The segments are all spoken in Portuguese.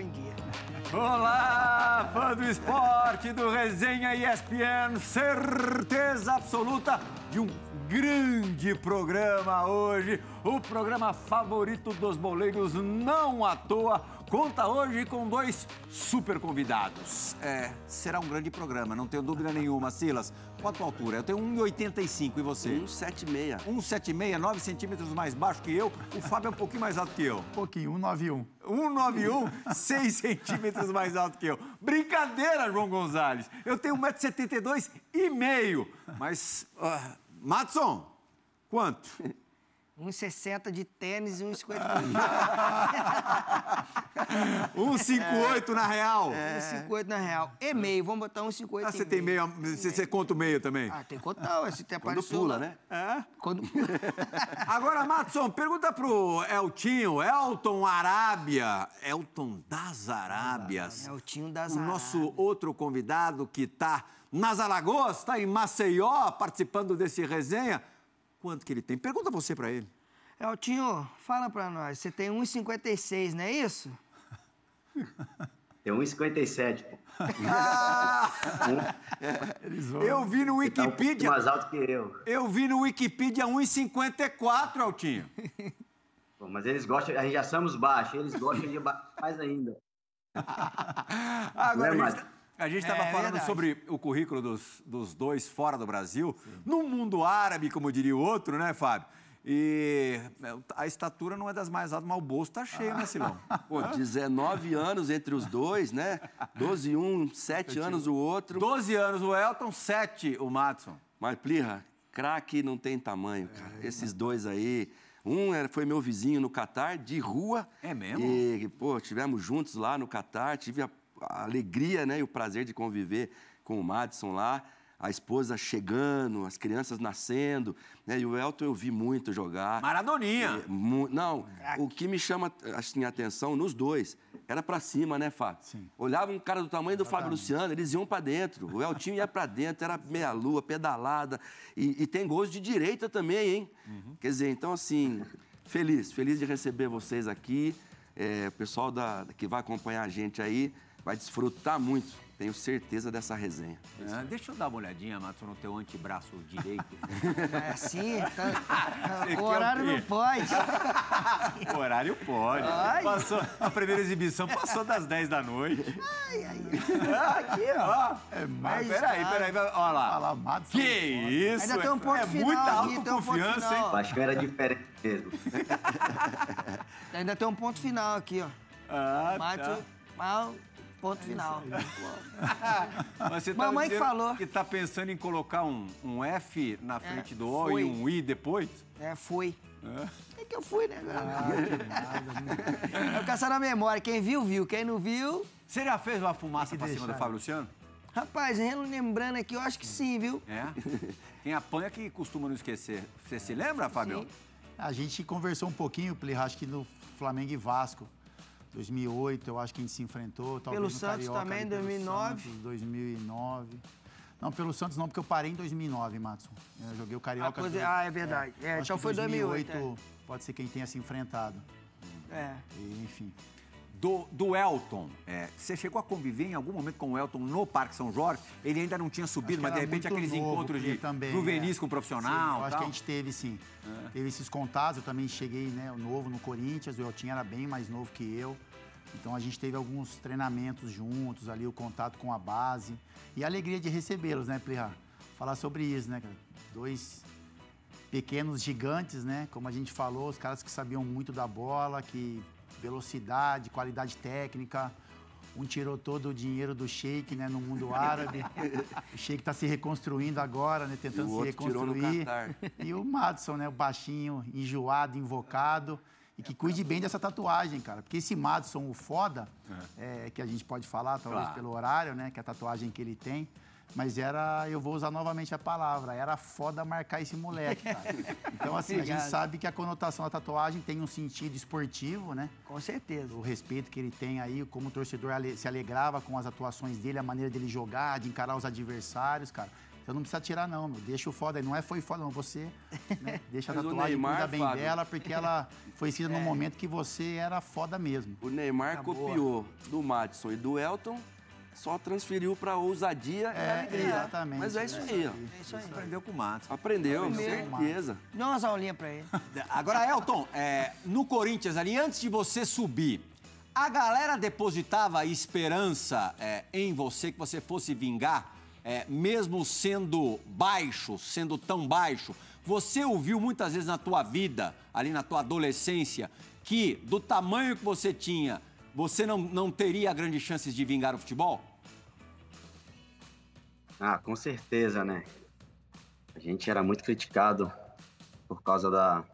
em dia. Olá, fã do esporte do Resenha ESPN, certeza absoluta grande programa hoje, o programa favorito dos boleiros, não à toa, conta hoje com dois super convidados. É, será um grande programa, não tenho dúvida nenhuma. Silas, qual a tua altura? Eu tenho 1,85 e você? 1,76. 1,76, 9 centímetros mais baixo que eu. O Fábio é um pouquinho mais alto que eu. Um pouquinho, 191. 191, 6 centímetros mais alto que eu. Brincadeira, João Gonzalez. Eu tenho 1,72m e meio. Mas, uh, Matson, quanto? 1,60 de tênis e 1,50 1,58 na real. É. 1,58 na real. E meio, vamos botar 1,58 Ah, você tem meio, você, você conta o meio também? Ah, tem que contar, ué, se tem Quando pula, lá. né? É? Quando... Agora, Matson, pergunta pro Eltinho, Elton Arábia, Elton das Arábias. É o Tinho das O nosso Arábias. outro convidado que está nas Alagoas, está em Maceió, participando desse resenha. Quanto que ele tem? Pergunta você para ele. Eltinho, fala pra nós, você tem 1,56, não é isso? Tem 1,57, pô. Eu vi no Tá um Wikipedia, mais alto que eu. eu vi no Wikipedia 1,54, Eltinho. Pô, mas eles gostam, a gente já somos baixos, eles gostam de ba- mais ainda. Agora, é, a gente- a gente estava É falando verdade. sobre o currículo dos, dos dois fora do Brasil, no mundo árabe, como diria o outro, né, Fábio? E é, a estatura não é das mais altas, mas o bolso tá cheio, né, Silão? Pô, 19 anos entre os dois, né? 12 um, 7 anos o outro. 12 anos o Elton, 7 o Matson. Mas, Plirra, craque não tem tamanho, cara. Esses dois aí. Um era- foi meu vizinho no Catar, de rua. É mesmo? E, pô, estivemos juntos lá no Catar. Tive a, a alegria né, e o prazer de conviver com o Madison lá. A esposa chegando, as crianças nascendo. Né? E o Elton eu vi muito jogar. Maradoninha. É, mu- Não, o que me chama assim, a atenção nos dois era pra cima, né, Fábio? Sim. Olhava um cara do tamanho do Fábio Luciano, eles iam pra dentro. O Eltinho ia pra dentro, era meia-lua, pedalada. E, e tem gols de direita também, hein? Quer dizer, então, assim, feliz, feliz de receber vocês aqui. É, o pessoal da, que vai acompanhar a gente aí vai desfrutar muito, tenho certeza dessa resenha. É, deixa eu dar uma olhadinha, Matson, no teu antebraço direito. É assim, tá- o horário não pode. o horário pode. Ai. Passou, a primeira exibição passou das 10 da noite. Ai, ai, Aqui, ó. É Mas mais. peraí, peraí, vai- olha lá. Que isso? Ainda tem um ponto é final muita um ponto autoconfiança, final. hein? Acho que era diferente mesmo. Ainda tem um ponto final aqui, ó. Ah, Mato, tá. mal, ponto final. Mas você tá Mamãe que falou. Que tá pensando em colocar um, um F na frente do O foi. e um I depois? É, foi. É. É que eu fui, né? É o caçar na memória. Quem viu, viu. Quem não viu... Você já fez uma fumaça pra cima do deixar. Fábio Luciano? Rapaz, lembrando aqui, eu acho que sim, viu? É? Quem apanha que costuma não esquecer. Você se lembra, Fábio? Sim. A gente conversou um pouquinho, Play, acho que no Flamengo e Vasco. 2008, eu acho que a gente se enfrentou. Talvez Pelo no Santos Carioca, também, ali, pelo 2009. Santos, 2009. Não, pelo Santos não, porque eu parei em 2009, Matson. Eu joguei o Ah, Carioca... coisa- do- ah, é verdade. É, acho então foi 2008. 2008, Pode ser quem tenha se enfrentado. É. E, enfim. Do, do Elton, é, você chegou a conviver em algum momento com o Elton no Parque São Jorge? Ele ainda não tinha subido, mas de repente aqueles novo, encontros de também, juvenis é. com Sim, profissional eu acho tal. que a gente teve, sim. Teve esses contatos, eu também cheguei, né, novo no Corinthians, o Eltinho era bem mais novo que eu. Então a gente teve alguns treinamentos juntos ali, o contato com a base. E a alegria de recebê-los, né, Plirra? Falar sobre isso, né, cara? Dois pequenos gigantes, né? Como a gente falou, os caras que sabiam muito da bola, que velocidade, qualidade técnica. Um tirou todo o dinheiro do Sheik, né, no mundo árabe. o Sheik está se reconstruindo agora, né, tentando se reconstruir. E o Madison, né, o baixinho, enjoado, invocado. E que cuide bem dessa tatuagem, cara. Porque esse Madison, o foda, é, que a gente pode falar, talvez Claro. pelo horário, né? Que é a tatuagem que ele tem. Mas era, eu vou usar novamente a palavra, era foda marcar esse moleque, cara. Então, assim, a gente sabe que a conotação da tatuagem tem um sentido esportivo, né? Com certeza. O respeito que ele tem aí, como o torcedor se alegrava com as atuações dele, a maneira dele jogar, de encarar os adversários, cara. Então não precisa tirar, não, meu. Deixa o foda aí. Não é foi foda, não. Você né, deixa a tatuagem, Neymar, cuida bem Fábio- dela, porque ela foi escrita num momento que você era foda mesmo. O Neymar copiou do Madison e do Elton, só transferiu pra ousadia e É, alegria. exatamente. Mas é isso aí, ó. É isso aí. Aprendeu com o Matos. Aprendeu, Aprendeu. certeza. Dá umas aulinhas pra ele. Agora, Elton, é, no Corinthians ali, antes de você subir, a galera depositava esperança é, em você que você fosse vingar, é, mesmo sendo baixo, sendo tão baixo. Você ouviu muitas vezes na tua vida, ali na tua adolescência, que do tamanho que você tinha, você não, não teria grandes chances de vingar o futebol? Ah, com certeza, né? A gente era muito criticado por causa da,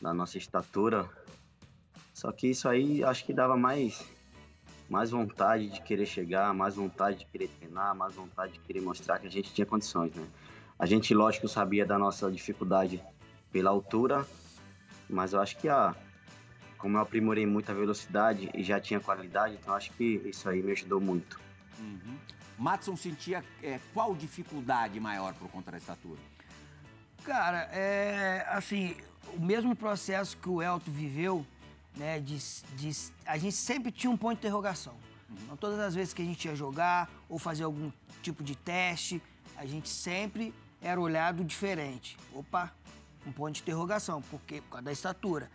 da nossa estatura. Só que isso aí acho que dava mais, mais vontade de querer chegar, mais vontade de querer treinar, mais vontade de querer mostrar que a gente tinha condições, né? A gente, lógico, sabia da nossa dificuldade pela altura, mas eu acho que a, como eu aprimorei muito a velocidade e já tinha qualidade, então acho que isso aí me ajudou muito. Matson sentia é, qual dificuldade maior por conta da estatura? Cara, é assim, o mesmo processo que o Elton viveu, né, de, de- a gente sempre tinha um ponto de interrogação. Então, todas as vezes que a gente ia jogar ou fazer algum tipo de teste, a gente sempre era olhado diferente. Opa, um ponto de interrogação, porque por causa da estatura.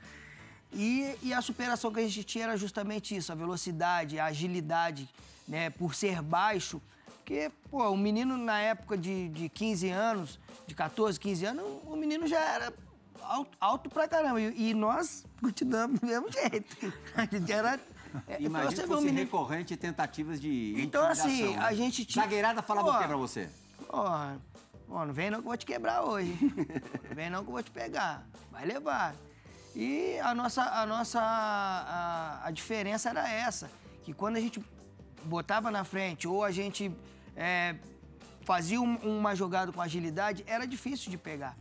E, e a superação que a gente tinha era justamente isso, a velocidade, a agilidade, né? Por ser baixo. Porque, pô, o menino na época de, de 15 anos, de 14, 15 anos, o menino já era alto, alto pra caramba. E, e nós continuamos do mesmo jeito. A gente era. é, Imagina você vê um fosse menino- recorrente tentativas de Então, assim, né? a gente tinha- Zagueirada falava o que pra você? Ó, ó, não vem não que eu vou te quebrar hoje. Não vem não que eu vou te pegar. Vai levar. E a nossa, a nossa, a, a diferença era essa, que quando a gente botava na frente ou a gente é, fazia um- uma jogada com agilidade, era difícil de pegar.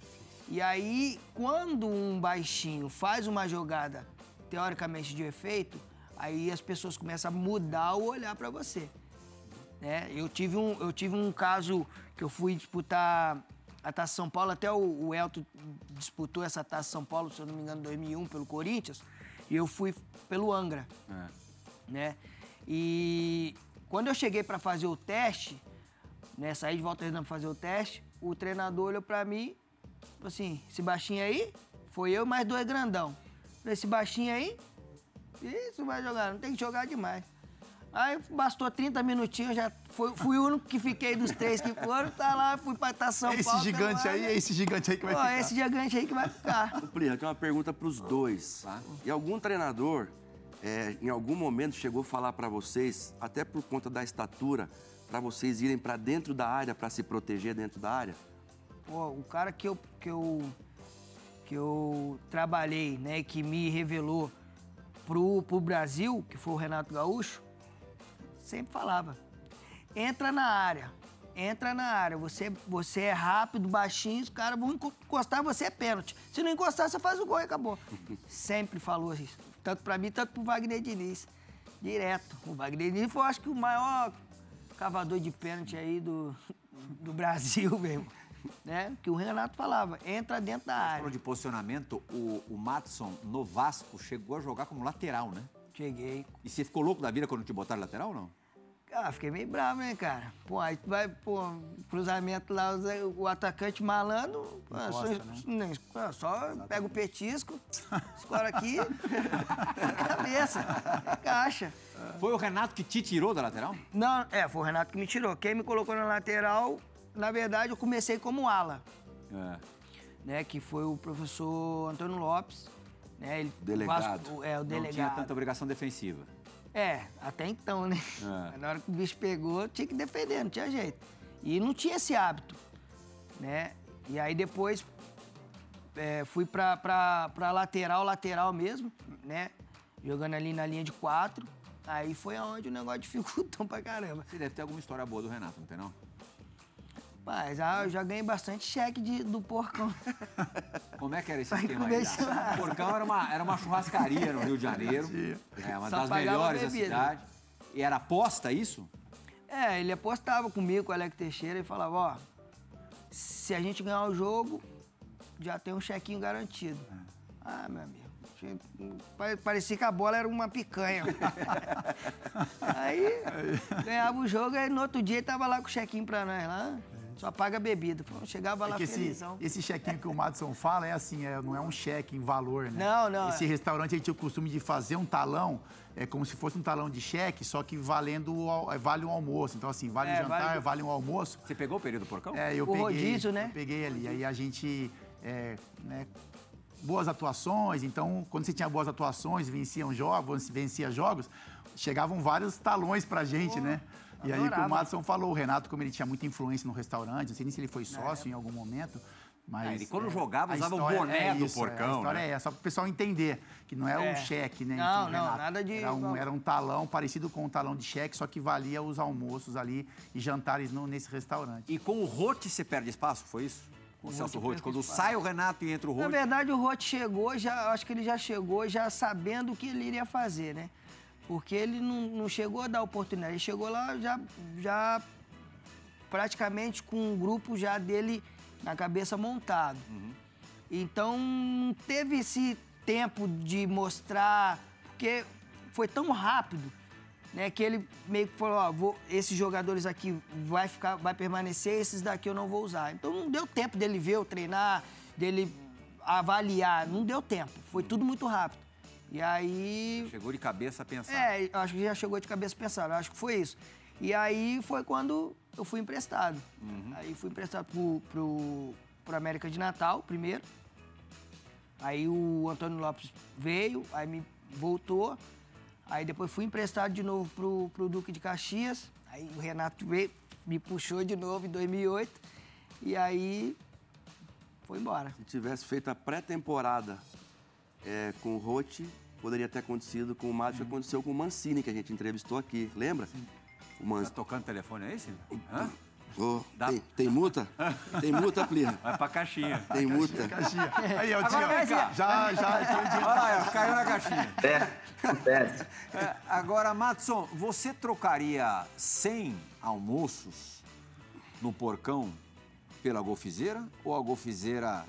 E aí, quando um baixinho faz uma jogada teoricamente de efeito, aí as pessoas começam a mudar o olhar para você né? Eu tive um, eu tive um caso que eu fui disputar a Taça São Paulo, até o, o Elton disputou essa Taça São Paulo, se eu não me engano, em 2001 pelo Corinthians, e eu fui pelo Angra, É. né? E quando eu cheguei para fazer o teste, né, saí de volta redonda pra fazer o teste, o treinador olhou para mim, falou assim, esse baixinho aí, foi eu mais dois grandão. Esse baixinho aí, isso vai jogar, não tem que jogar demais. Aí bastou 30 minutinhos, já fui, fui o único que fiquei dos três que foram, tá lá, fui pra tá São esse Paulo. gigante tá lá, aí, né? é esse gigante aí que vai Pô, ficar. esse gigante aí que vai ficar. Eu tenho uma pergunta pros dois. Tá. E algum treinador, é, em algum momento, chegou a falar pra vocês, até por conta da estatura, pra vocês irem pra dentro da área, pra se proteger dentro da área? Pô, o cara que eu, que eu, que eu trabalhei, né, que me revelou pro, pro Brasil, que foi o Renato Gaúcho, sempre falava, entra na área, entra na área, você, você é rápido, baixinho, os caras vão enco- encostar, você é pênalti. Se não encostar, você faz o gol e acabou. sempre falou isso, tanto pra mim, tanto pro Wagner Diniz. Direto. O Wagner Diniz foi, acho que, o maior cavador de pênalti aí do, do Brasil mesmo. Né? Que o Renato falava, entra dentro da área. de posicionamento, o, o Matson no Vasco chegou a jogar como lateral, né? Cheguei. E você ficou louco da vida quando te botaram lateral ou não? Ah, fiquei meio bravo, né, cara? Pô, aí tu vai, pô, cruzamento lá, o atacante malandro, pô, só, né, só pega o petisco, escora aqui, cabeça, caixa. Foi o Renato que te tirou da lateral? Não, é, foi o Renato que me tirou. Quem me colocou na lateral, na verdade, eu comecei como ala, É. né? Que foi o professor Antônio Lopes, né? Ele, Delegado. Vasco- é, o Não tinha delegado. tanta obrigação defensiva. É, até então, né? É. Na hora que o bicho pegou, tinha que defender, não tinha jeito. E não tinha esse hábito, né? E aí depois é, fui pra, pra, pra lateral, lateral mesmo, né? Jogando ali na linha de quatro. Aí foi aonde o negócio dificultou pra caramba. Você deve ter alguma história boa do Renato, não tem não? Mas ah, eu já ganhei bastante cheque de, do porcão. Como é que era esse Vai esquema aí? O Porcão era uma, era uma churrascaria no Rio de Janeiro. É uma Só das melhores da cidade. E era aposta isso? É, ele apostava comigo, com o Alex Teixeira, e falava, ó, se a gente ganhar o jogo, já tem um chequinho garantido. Ah, meu amigo. Parecia que a bola era uma picanha. aí ganhava o jogo, aí no outro dia ele tava lá com o chequinho pra nós lá. Só paga a bebida. Pô, chegava É lá que esse, felizão. esse chequinho que o Madison fala é assim, é, não é um cheque em valor, né? Não, não, Esse é. restaurante ele tinha o costume de fazer um talão, é como se fosse um talão de cheque, só que valendo é, vale um almoço. Então, assim, vale É, o jantar, vale- vale um almoço. Você pegou o período do porcão? É, eu O peguei, rodízio, né? eu peguei ali. Aí a gente, é, né, boas atuações. Então, quando você tinha boas atuações, venciam jogos, vencia jogos, chegavam vários talões pra gente, né? E aí o que o. Madison falou, o Renato, como ele tinha muita influência no restaurante, não sei nem se ele foi sócio em algum momento, mas... Ah, ele quando jogava a usava o boné é do isso, é, porcão, A história né? é essa, só para o pessoal entender que não é, É. um cheque, né? Não, enfim, não, Renato. nada de- Era um, era um talão parecido com um talão de cheque, só que valia os almoços ali e jantares no- nesse restaurante. E com o Rote você perde espaço, foi isso? Com o Celso Rote Quando espaço. sai o Renato e entra o Na Rote. verdade, o Rote chegou, já, acho que ele já chegou já sabendo o que ele iria fazer, né? Porque ele não, não chegou a dar oportunidade, ele chegou lá já, já praticamente com um grupo já dele na cabeça montado. Então, não teve esse tempo de mostrar, porque foi tão rápido, né, que ele meio que falou, ó, vou, esses jogadores aqui vai ficar, vai permanecer, esses daqui eu não vou usar. Então não deu tempo dele ver eu treinar, dele avaliar, não deu tempo. Foi tudo muito rápido. E aí Chegou de cabeça a pensar. é, acho que já chegou de cabeça pensar, eu acho que foi isso. E aí foi quando eu fui emprestado. Aí fui emprestado pro, pro, pro América de Natal, primeiro. Aí o Antônio Lopes veio, aí me voltou. Aí depois fui emprestado de novo pro, pro Duque de Caxias. Aí o Renato veio, me puxou de novo em 2008. E aí foi embora. Se tivesse feito a pré-temporada é, com o Rote, poderia ter acontecido com o Matos, que aconteceu com o Mancini, que a gente entrevistou aqui, lembra? O Tá Mancini. tocando telefone aí, Silvio? Hã? Ô, Dá- tem, tem multa? Tem multa, Plirra? Vai pra caixinha. Tem multa. Caixinha. Aí, ó, Agora tinha- vem cá. já, já, dia- Olha lá, caiu na caixinha. É, acontece. É, agora, Matson, você trocaria 100 almoços no porcão pela golfizeira? Ou a golfizeira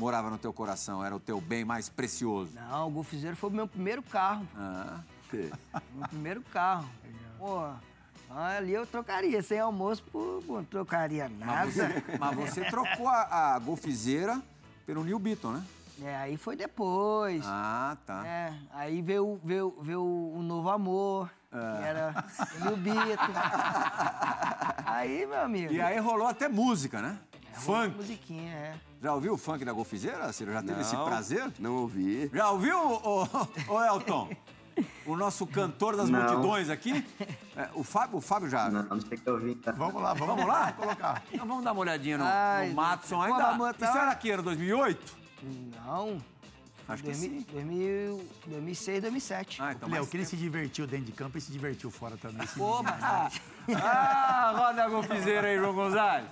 morava no teu coração, era o teu bem mais precioso? Não, o Golfizeiro foi o meu primeiro carro. Ah, Meu primeiro carro. Pô, ali eu trocaria, sem almoço, pô, não trocaria nada. mas, você, mas você trocou a, a golfizeira pelo New Beaton, né? É, aí foi depois. Ah, tá. É, aí veio, veio, veio o Novo Amor, que era o Bito. aí, meu amigo. E aí rolou até música, né? Uma Funk. Musiquinha, é. Já ouviu o funk da golfizeira, Ciro? Já teve esse Não, prazer? Não ouvi. Já ouviu, ô, ô, ô, Elton? O nosso cantor das Não. multidões aqui? É, o, Fábio, o Fábio já. Não, não sei o que eu vi. Tá? Vamos lá, vamos, Vamos lá? colocar. Então vamos dar uma olhadinha no, Ai, no Matson pô, ainda. Isso era aqui, era 2008? Não. Acho que 2000, sim. 2000, 2006, 2007. Ah, então Léo, que ele se divertiu dentro de campo e se divertiu fora também. Esse Pô, mas... Ah, roda a golfizeira aí, João Gonzalez.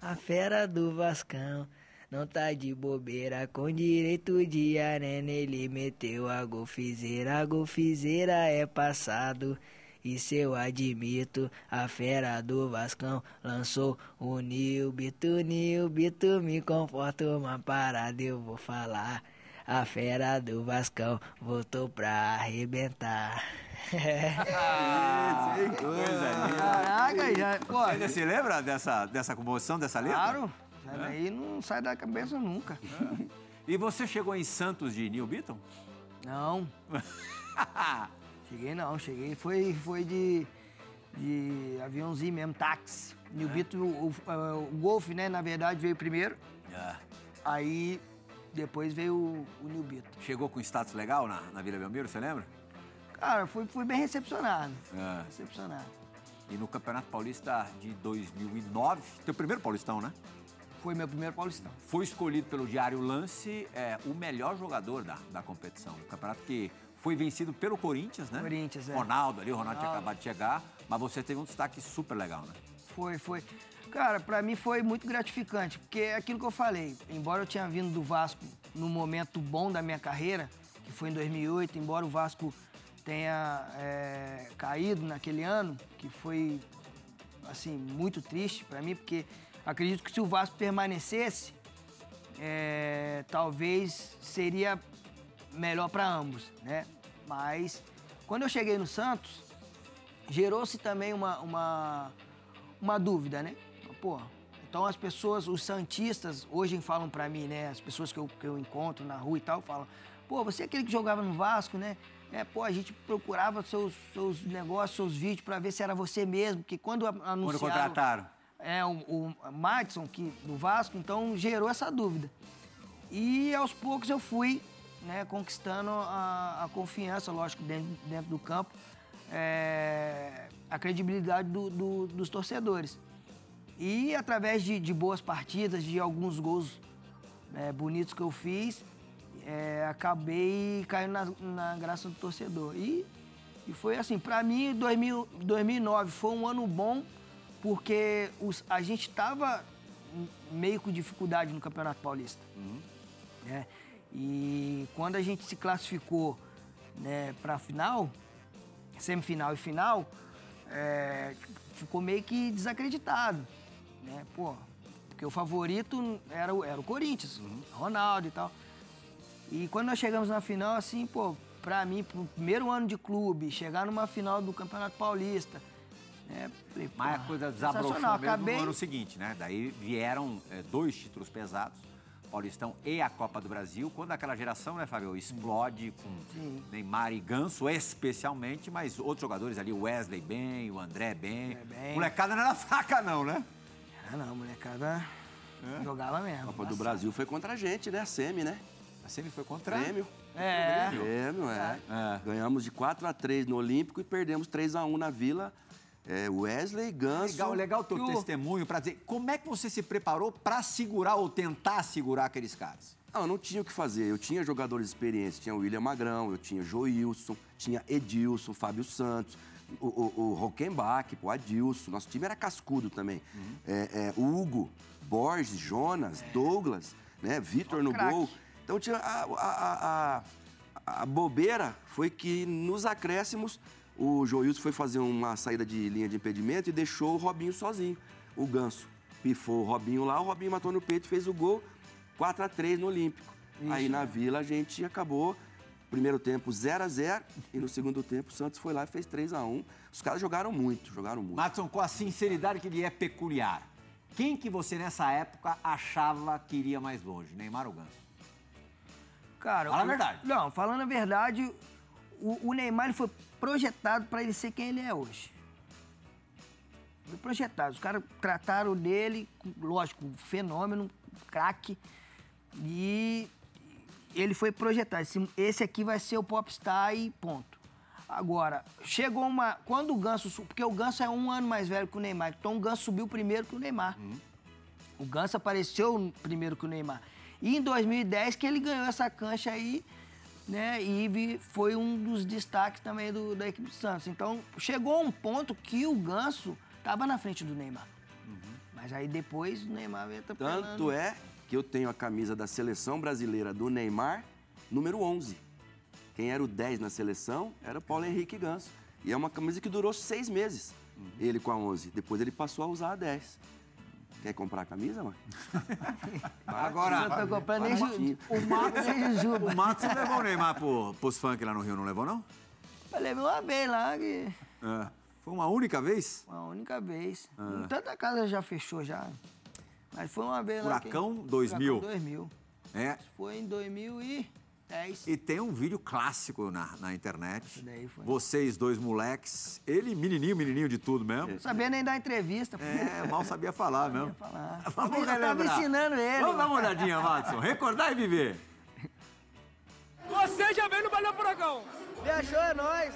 A fera do Vascão não tá de bobeira, com direito de arena ele meteu a golfizeira. A golfizeira é passado, isso eu admito. A fera do Vascão lançou o Nil Bito, Nil Bito, me conforta uma parada, eu vou falar. A fera do Vascão voltou pra arrebentar. Coisa linda. Caraca, já, pô, Ainda se lembra dessa, dessa comoção, dessa letra? claro. Isso daí não sai da cabeça nunca. E você chegou em Santos de New Beaton? Não. cheguei não, cheguei. Foi, foi de, de aviãozinho mesmo, táxi. New Beetle, o, o, o Golf, né, na verdade, veio primeiro. Ah. Aí depois veio o, o New Beetle. Chegou com status legal na, na Vila Belmiro, você lembra? Cara, fui, fui bem recepcionado. Ah. Recepcionado. E no Campeonato Paulista de 2009, teu primeiro paulistão, né? Foi meu primeiro paulistão. Foi escolhido pelo Diário Lance é, o melhor jogador da, da competição. Um campeonato que foi vencido pelo Corinthians, né? Corinthians, é. Ronaldo ali, o Ronaldo tinha Ronaldo. acabado de chegar, mas você teve um destaque super legal, né? Foi, foi. Cara, pra mim foi muito gratificante, porque é aquilo que eu falei, embora eu tinha vindo do Vasco no momento bom da minha carreira, que foi em 2008, embora o Vasco tenha é, caído naquele ano, que foi, assim, muito triste pra mim, porque Acredito que se o Vasco permanecesse, é, talvez seria melhor para ambos, né? Mas quando eu cheguei no Santos, gerou-se também uma, uma, uma dúvida, né? Pô, então as pessoas, os santistas, hoje falam para mim, né? As pessoas que eu, que eu encontro na rua e tal, falam, pô, você é aquele que jogava no Vasco, né? É, pô, a gente procurava seus, seus negócios, seus vídeos para ver se era você mesmo, porque quando anunciaram... Quando contrataram. É, o, o Madison, que, do Vasco, então gerou essa dúvida. E aos poucos eu fui né, conquistando a, a confiança, lógico, dentro, dentro do campo, é, a credibilidade do- do- dos torcedores. E através de, de boas partidas, de alguns gols né, bonitos que eu fiz, é, acabei caindo na, na graça do torcedor. E, e foi assim, para mim, 2000, 2009 foi um ano bom, porque os- a gente estava meio com dificuldade no Campeonato Paulista. né? E quando a gente se classificou né, para a final, semifinal e final, é, ficou meio que desacreditado. Né? Pô, porque o favorito era, era o Corinthians, Ronaldo e tal. E quando nós chegamos na final, assim, pô, pra mim, pro primeiro ano de clube, chegar numa final do Campeonato Paulista, né? Falei, Mas a coisa desabrochou mesmo Acabei, no ano seguinte, né? Daí vieram é, dois títulos pesados, Paulistão e a Copa do Brasil. Quando aquela geração, né, Fábio, explode com Sim. Neymar e Ganso, especialmente, mas outros jogadores ali, o Wesley bem, o André bem. André bem. Molecada não era fraca não, né? Ah, não, molecada jogava mesmo. Copa do Nossa. Brasil foi contra a gente, né? A Semi, né? A Semi foi contra... Prêmio. É. Prêmio, é. É. Ganhamos de 4 a 3 no Olímpico e perdemos 3 a 1 na Vila. É, Wesley, Ganso. Legal, legal o teu o- testemunho para dizer como é que você se preparou para segurar ou tentar segurar aqueles caras. Não, eu não tinha o que fazer. Eu tinha jogadores experientes. Tinha o William Magrão, eu tinha Joilson, tinha Edilson, Fábio Santos, o, o, o Rockenbach, o Adilson. Nosso time era cascudo também. É, é, Hugo, Borges, Jonas, Douglas, né? Vitor no craque. gol. Então tinha a, a, a, a- bobeira foi que nos acréscimos o Joilson foi fazer uma saída de linha de impedimento e deixou o Robinho sozinho. O Ganso pifou o Robinho lá, o Robinho matou no peito e fez o gol 4 a 3 no Olímpico. Aí na Vila a gente acabou primeiro tempo 0 a 0 e no segundo tempo o Santos foi lá e fez 3 a 1. Os caras jogaram muito, jogaram muito. Matson, com a sinceridade que lhe é peculiar, quem que você nessa época achava que iria mais longe, Neymar ou Ganso? Cara, Fala a verdade. Não, falando a verdade, o, o Neymar foi projetado para ele ser quem ele é hoje. Foi projetado. Os caras trataram dele, lógico, um fenômeno, craque. E ele foi projetado. Esse, esse aqui vai ser o popstar e ponto. Agora, chegou uma. Quando o Ganso. Porque o Ganso é um ano mais velho que o Neymar. Então o Ganso subiu primeiro que o Neymar. O Ganso apareceu primeiro que o Neymar. E em 2010 que ele ganhou essa cancha aí, né? E foi um dos destaques também do- da equipe do Santos. Então, chegou um ponto que o Ganso estava na frente do Neymar. Mas aí depois o Neymar veio atropelando. Tanto é que eu tenho a camisa da seleção brasileira do Neymar, número 11. Quem era o 10 na seleção era Paulo Henrique Ganso. E é uma camisa que durou seis meses, ele com a 11. Depois ele passou a usar a 10. Quer comprar a camisa, mano? Agora, Eu tô comprando nem ju- o Mato nem Jujuba. o Matson levou o Neymar pro, pros funk lá no Rio, não levou, não? Eu levei uma vez lá, que... É. Foi uma única vez? uma única vez. Ah. Tanta casa já fechou já. Mas foi uma vez lá. que- Furacão 2000. Furacão 2000. É. Foi em 2010. E tem um vídeo clássico na, na internet. daí foi. Vocês dois moleques, ele menininho, menininho de tudo mesmo. Não sabia nem dar entrevista. pô. É, mal sabia falar mesmo. falar. Vamos Eu tava ensinando ele. Vamos dar uma olhadinha, Watson. Recordar e viver. Você já veio no Balão Furacão? Viajou é nós.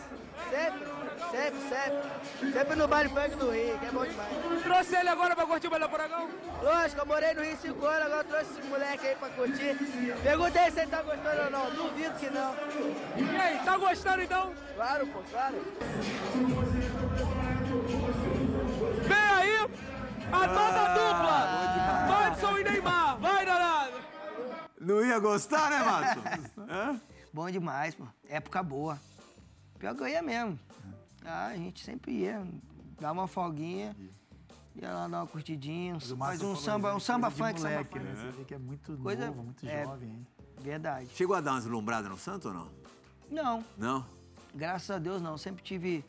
Sempre, sempre, sempre. Sempre no baile funk do Rio, que é bom demais. Trouxe ele agora pra curtir o Balão Furacão? Lógico, eu morei no Rio 5 anos, agora trouxe esse moleque aí pra curtir. Perguntei se ele tá gostando ou não. Duvido que não. E aí, tá gostando então? Claro, pô, claro. Vem aí a nova dupla! Madison e Neymar! Não ia gostar, né? Hã? Bom demais, pô. Época boa. Pior que eu ia mesmo. Ah, a gente sempre ia. Dava uma folguinha. Ia lá dar uma curtidinha, Mas faz um samba, um samba funk, samba moleque, funk. né? Você vê que é muito Coisa- novo, muito é. jovem, hein? Verdade. Chegou a dar umas lombradas no Santos ou não? Não, Não? graças a Deus não. Sempre tive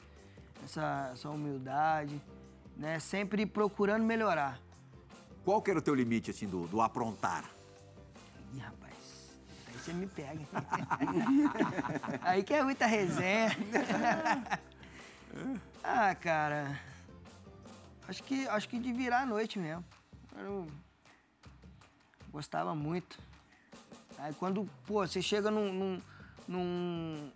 essa, essa humildade, né? Sempre procurando melhorar. Qual que era o teu limite, assim, do, do aprontar? Ih, rapaz, aí você me pega. aí que é muita resenha. ah, cara. Acho que, acho que de virar a noite mesmo. Eu gostava muito. Aí quando, pô, você chega num, num, num,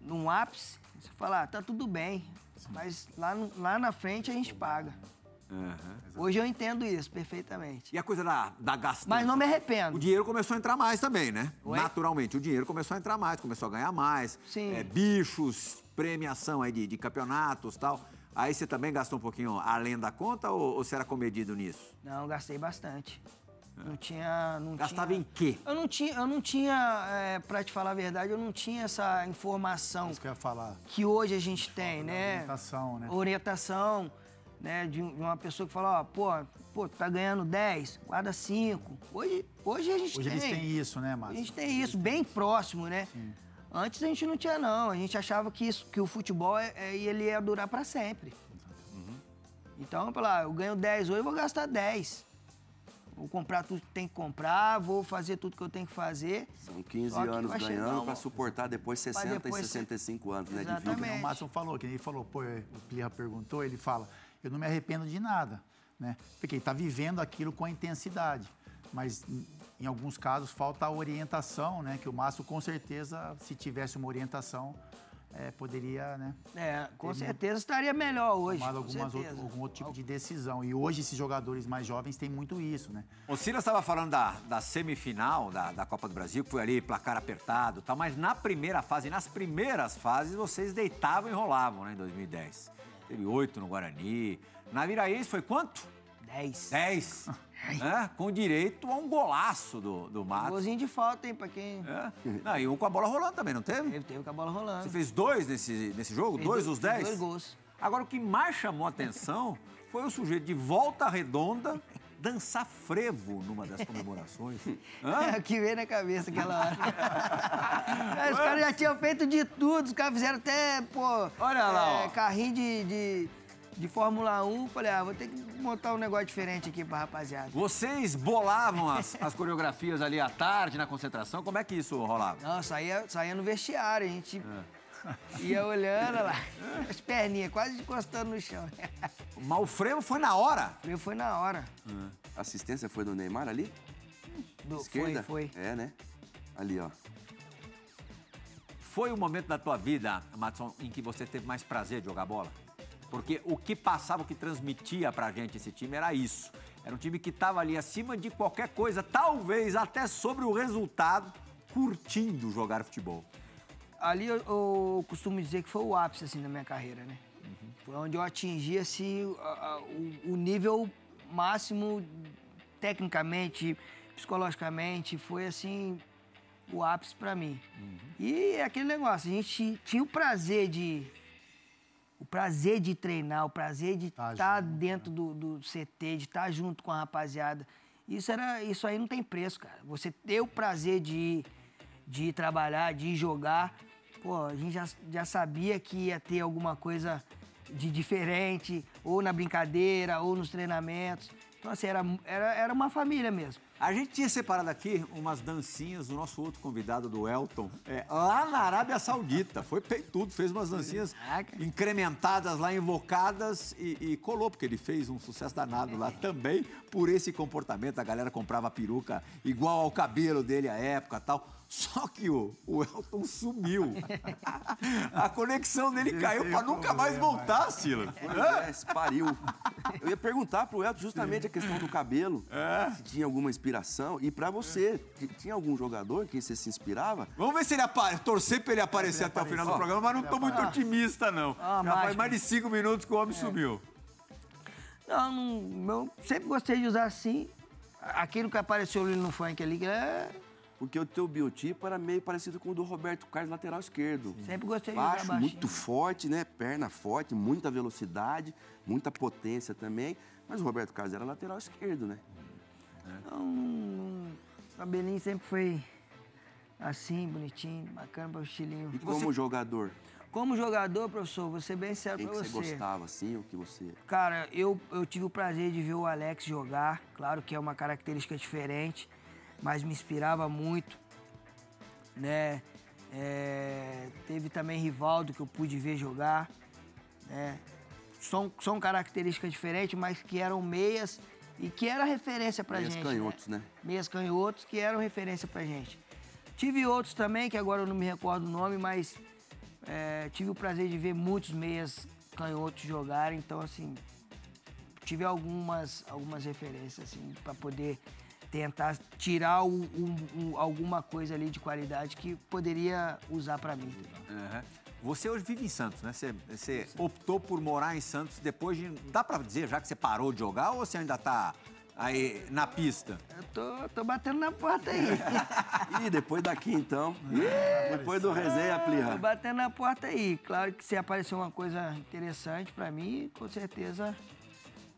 num ápice, você fala, ah, tá tudo bem. Mas lá, lá na frente a gente paga. Hoje eu entendo isso perfeitamente. E a coisa da, da gastança? Mas não me arrependo. O dinheiro começou a entrar mais também, né? Oi? Naturalmente, o dinheiro começou a entrar mais, começou a ganhar mais. Sim. É, bichos, premiação aí de, de campeonatos e tal. Aí você também gastou um pouquinho além da conta ou, ou você era comedido nisso? Não, gastei bastante. Não tinha. Não Gastava tinha... em quê? Eu não tinha, eu não tinha é, pra te falar a verdade, eu não tinha essa informação Isso que eu ia falar. que hoje a gente tem, né? Orientação, né? Orientação, né? De, um- de uma pessoa que fala, ó, pô, pô, tu tá ganhando 10, guarda 5. Hoje, hoje a gente Hoje tem. eles têm isso, né, A Márcio? gente tem isso bem próximo, né? Antes a gente não tinha, não. A gente achava que, isso, que o futebol é, é- ele ia durar pra sempre. Então, lá, eu ganho 10 hoje, eu vou gastar 10. Vou comprar tudo que tem que comprar, vou fazer tudo que eu tenho que fazer. São 15 Só que anos ganhando para suportar depois 60 depois e ser- 65 anos, né, de vida. Exatamente. o Márcio falou, que nem ele falou, pô, o Plirra perguntou, ele fala, eu não me arrependo de nada, né? Porque ele tá vivendo aquilo com intensidade. Mas em- alguns casos falta a orientação, né? Que o Márcio com certeza, se tivesse uma orientação, eh, poderia, né? É, com certeza estaria melhor hoje. Tomado algumas outro, algum outro tipo de decisão. E hoje esses jogadores mais jovens têm muito isso, né? O Silas estava falando da, da semifinal da, da Copa do Brasil, que foi ali placar apertado e tal, mas na primeira fase, nas primeiras fases, vocês deitavam e rolavam, né, em 2010. Teve oito no Guarani. Na Viraense foi quanto? 10. Dez. né? Com direito a um golaço do, do Matos. Golzinho de falta, hein, pra quem. É. Não, e um com a bola rolando também, não teve? Teve, teve com a bola rolando. Você fez dois nesse, nesse jogo? Fez dois dois- dos dez? dois gols. Agora, o que mais chamou a atenção foi o sujeito de volta redonda dançar frevo numa das comemorações. Hã? É o que veio na cabeça aquela hora. Os caras já tinham feito de tudo, os caras fizeram até, pô. Olha lá, é. Carrinho de, de, de Fórmula 1. Falei, ah, vou ter que montar um negócio diferente aqui pra rapaziada. Vocês bolavam as, as coreografias ali à tarde, na concentração? Como é que isso rolava? Não, saía, saía no vestiário, a gente É. ia olhando olha lá, as perninhas quase encostando no chão. Mas o frevo foi na hora. Frio foi na hora. A assistência foi do Neymar ali? Do- Esquerda? Foi, foi. É, né? Ali, ó. Foi o momento da tua vida, Matson, em que você teve mais prazer de jogar bola? Porque o que passava, o que transmitia pra gente esse time era isso. Era um time que estava ali acima de qualquer coisa, talvez até sobre o resultado, curtindo jogar futebol. Ali eu, eu costumo dizer que foi o ápice assim, da minha carreira, né? Foi onde eu atingi assim, a- a- o, o nível máximo, tecnicamente, psicologicamente, foi assim o ápice pra mim. E é aquele negócio, a gente tinha o prazer de. O prazer de treinar, o prazer de Tá estar junto, dentro do, do CT, de estar junto com a rapaziada. Isso, era, isso aí não tem preço, cara. Você ter o prazer de ir, de ir trabalhar, de ir jogar. Pô, a gente já, já sabia que ia ter alguma coisa de diferente, ou na brincadeira, ou nos treinamentos. Então, assim, era, era, era uma família mesmo. A gente tinha separado aqui umas dancinhas do nosso outro convidado, do Elton, é, lá na Arábia Saudita. Foi peitudo, fez umas dancinhas incrementadas lá, invocadas e, e colou, porque ele fez um sucesso danado lá também por esse comportamento. A galera comprava peruca igual ao cabelo dele à época tal. Só que o, o Elton sumiu. A conexão dele caiu pra nunca mais voltar, Silas. É, pariu. Eu ia perguntar pro Elton justamente a questão do cabelo. Se tinha alguma inspiração. E pra você, tinha algum jogador que você se inspirava? Vamos ver se ele aparece. Torcer pra ele aparecer até o final do programa, mas não tô muito otimista, não. Ah, Já faz mais de cinco minutos que o homem sumiu. Não, não, eu sempre gostei de usar assim. Aquilo que apareceu ali no funk ali, que é Porque o teu biotipo era meio parecido com o do Roberto Carlos, lateral esquerdo. Sempre gostei de jogar Baixo, muito forte, né? Perna forte, muita velocidade, muita potência também. Mas o Roberto Carlos era lateral esquerdo, né? Não, não- o cabelinho sempre foi assim, bonitinho, bacana para o estilinho. E como jogador, Como jogador, professor, vou ser bem sério para você você. gostava, assim, o que você... Cara, eu, eu tive o prazer de ver o Alex jogar. Claro que é uma característica diferente, mas me inspirava muito, né? É, teve também Rivaldo que eu pude ver jogar, né? São, são características diferentes, mas que eram meias e que era referência pra Meias gente. canhotos, né? Meias canhotos que eram referência pra gente. Tive outros também, que agora eu não me recordo o nome, mas é, tive o prazer de ver muitos meias canhotos jogarem, então assim, tive algumas, algumas referências assim, para poder tentar tirar o- um- um- alguma coisa ali de qualidade que poderia usar pra mim. Aham. Você hoje vive em Santos, né? Você, você optou por morar em Santos depois de. Dá pra dizer já que você parou de jogar ou você ainda tá aí na pista? Eu tô, tô batendo na porta aí. E depois daqui, então, depois do resenha, tô Plirra. batendo na porta aí. Claro que se aparecer uma coisa interessante pra mim, com certeza.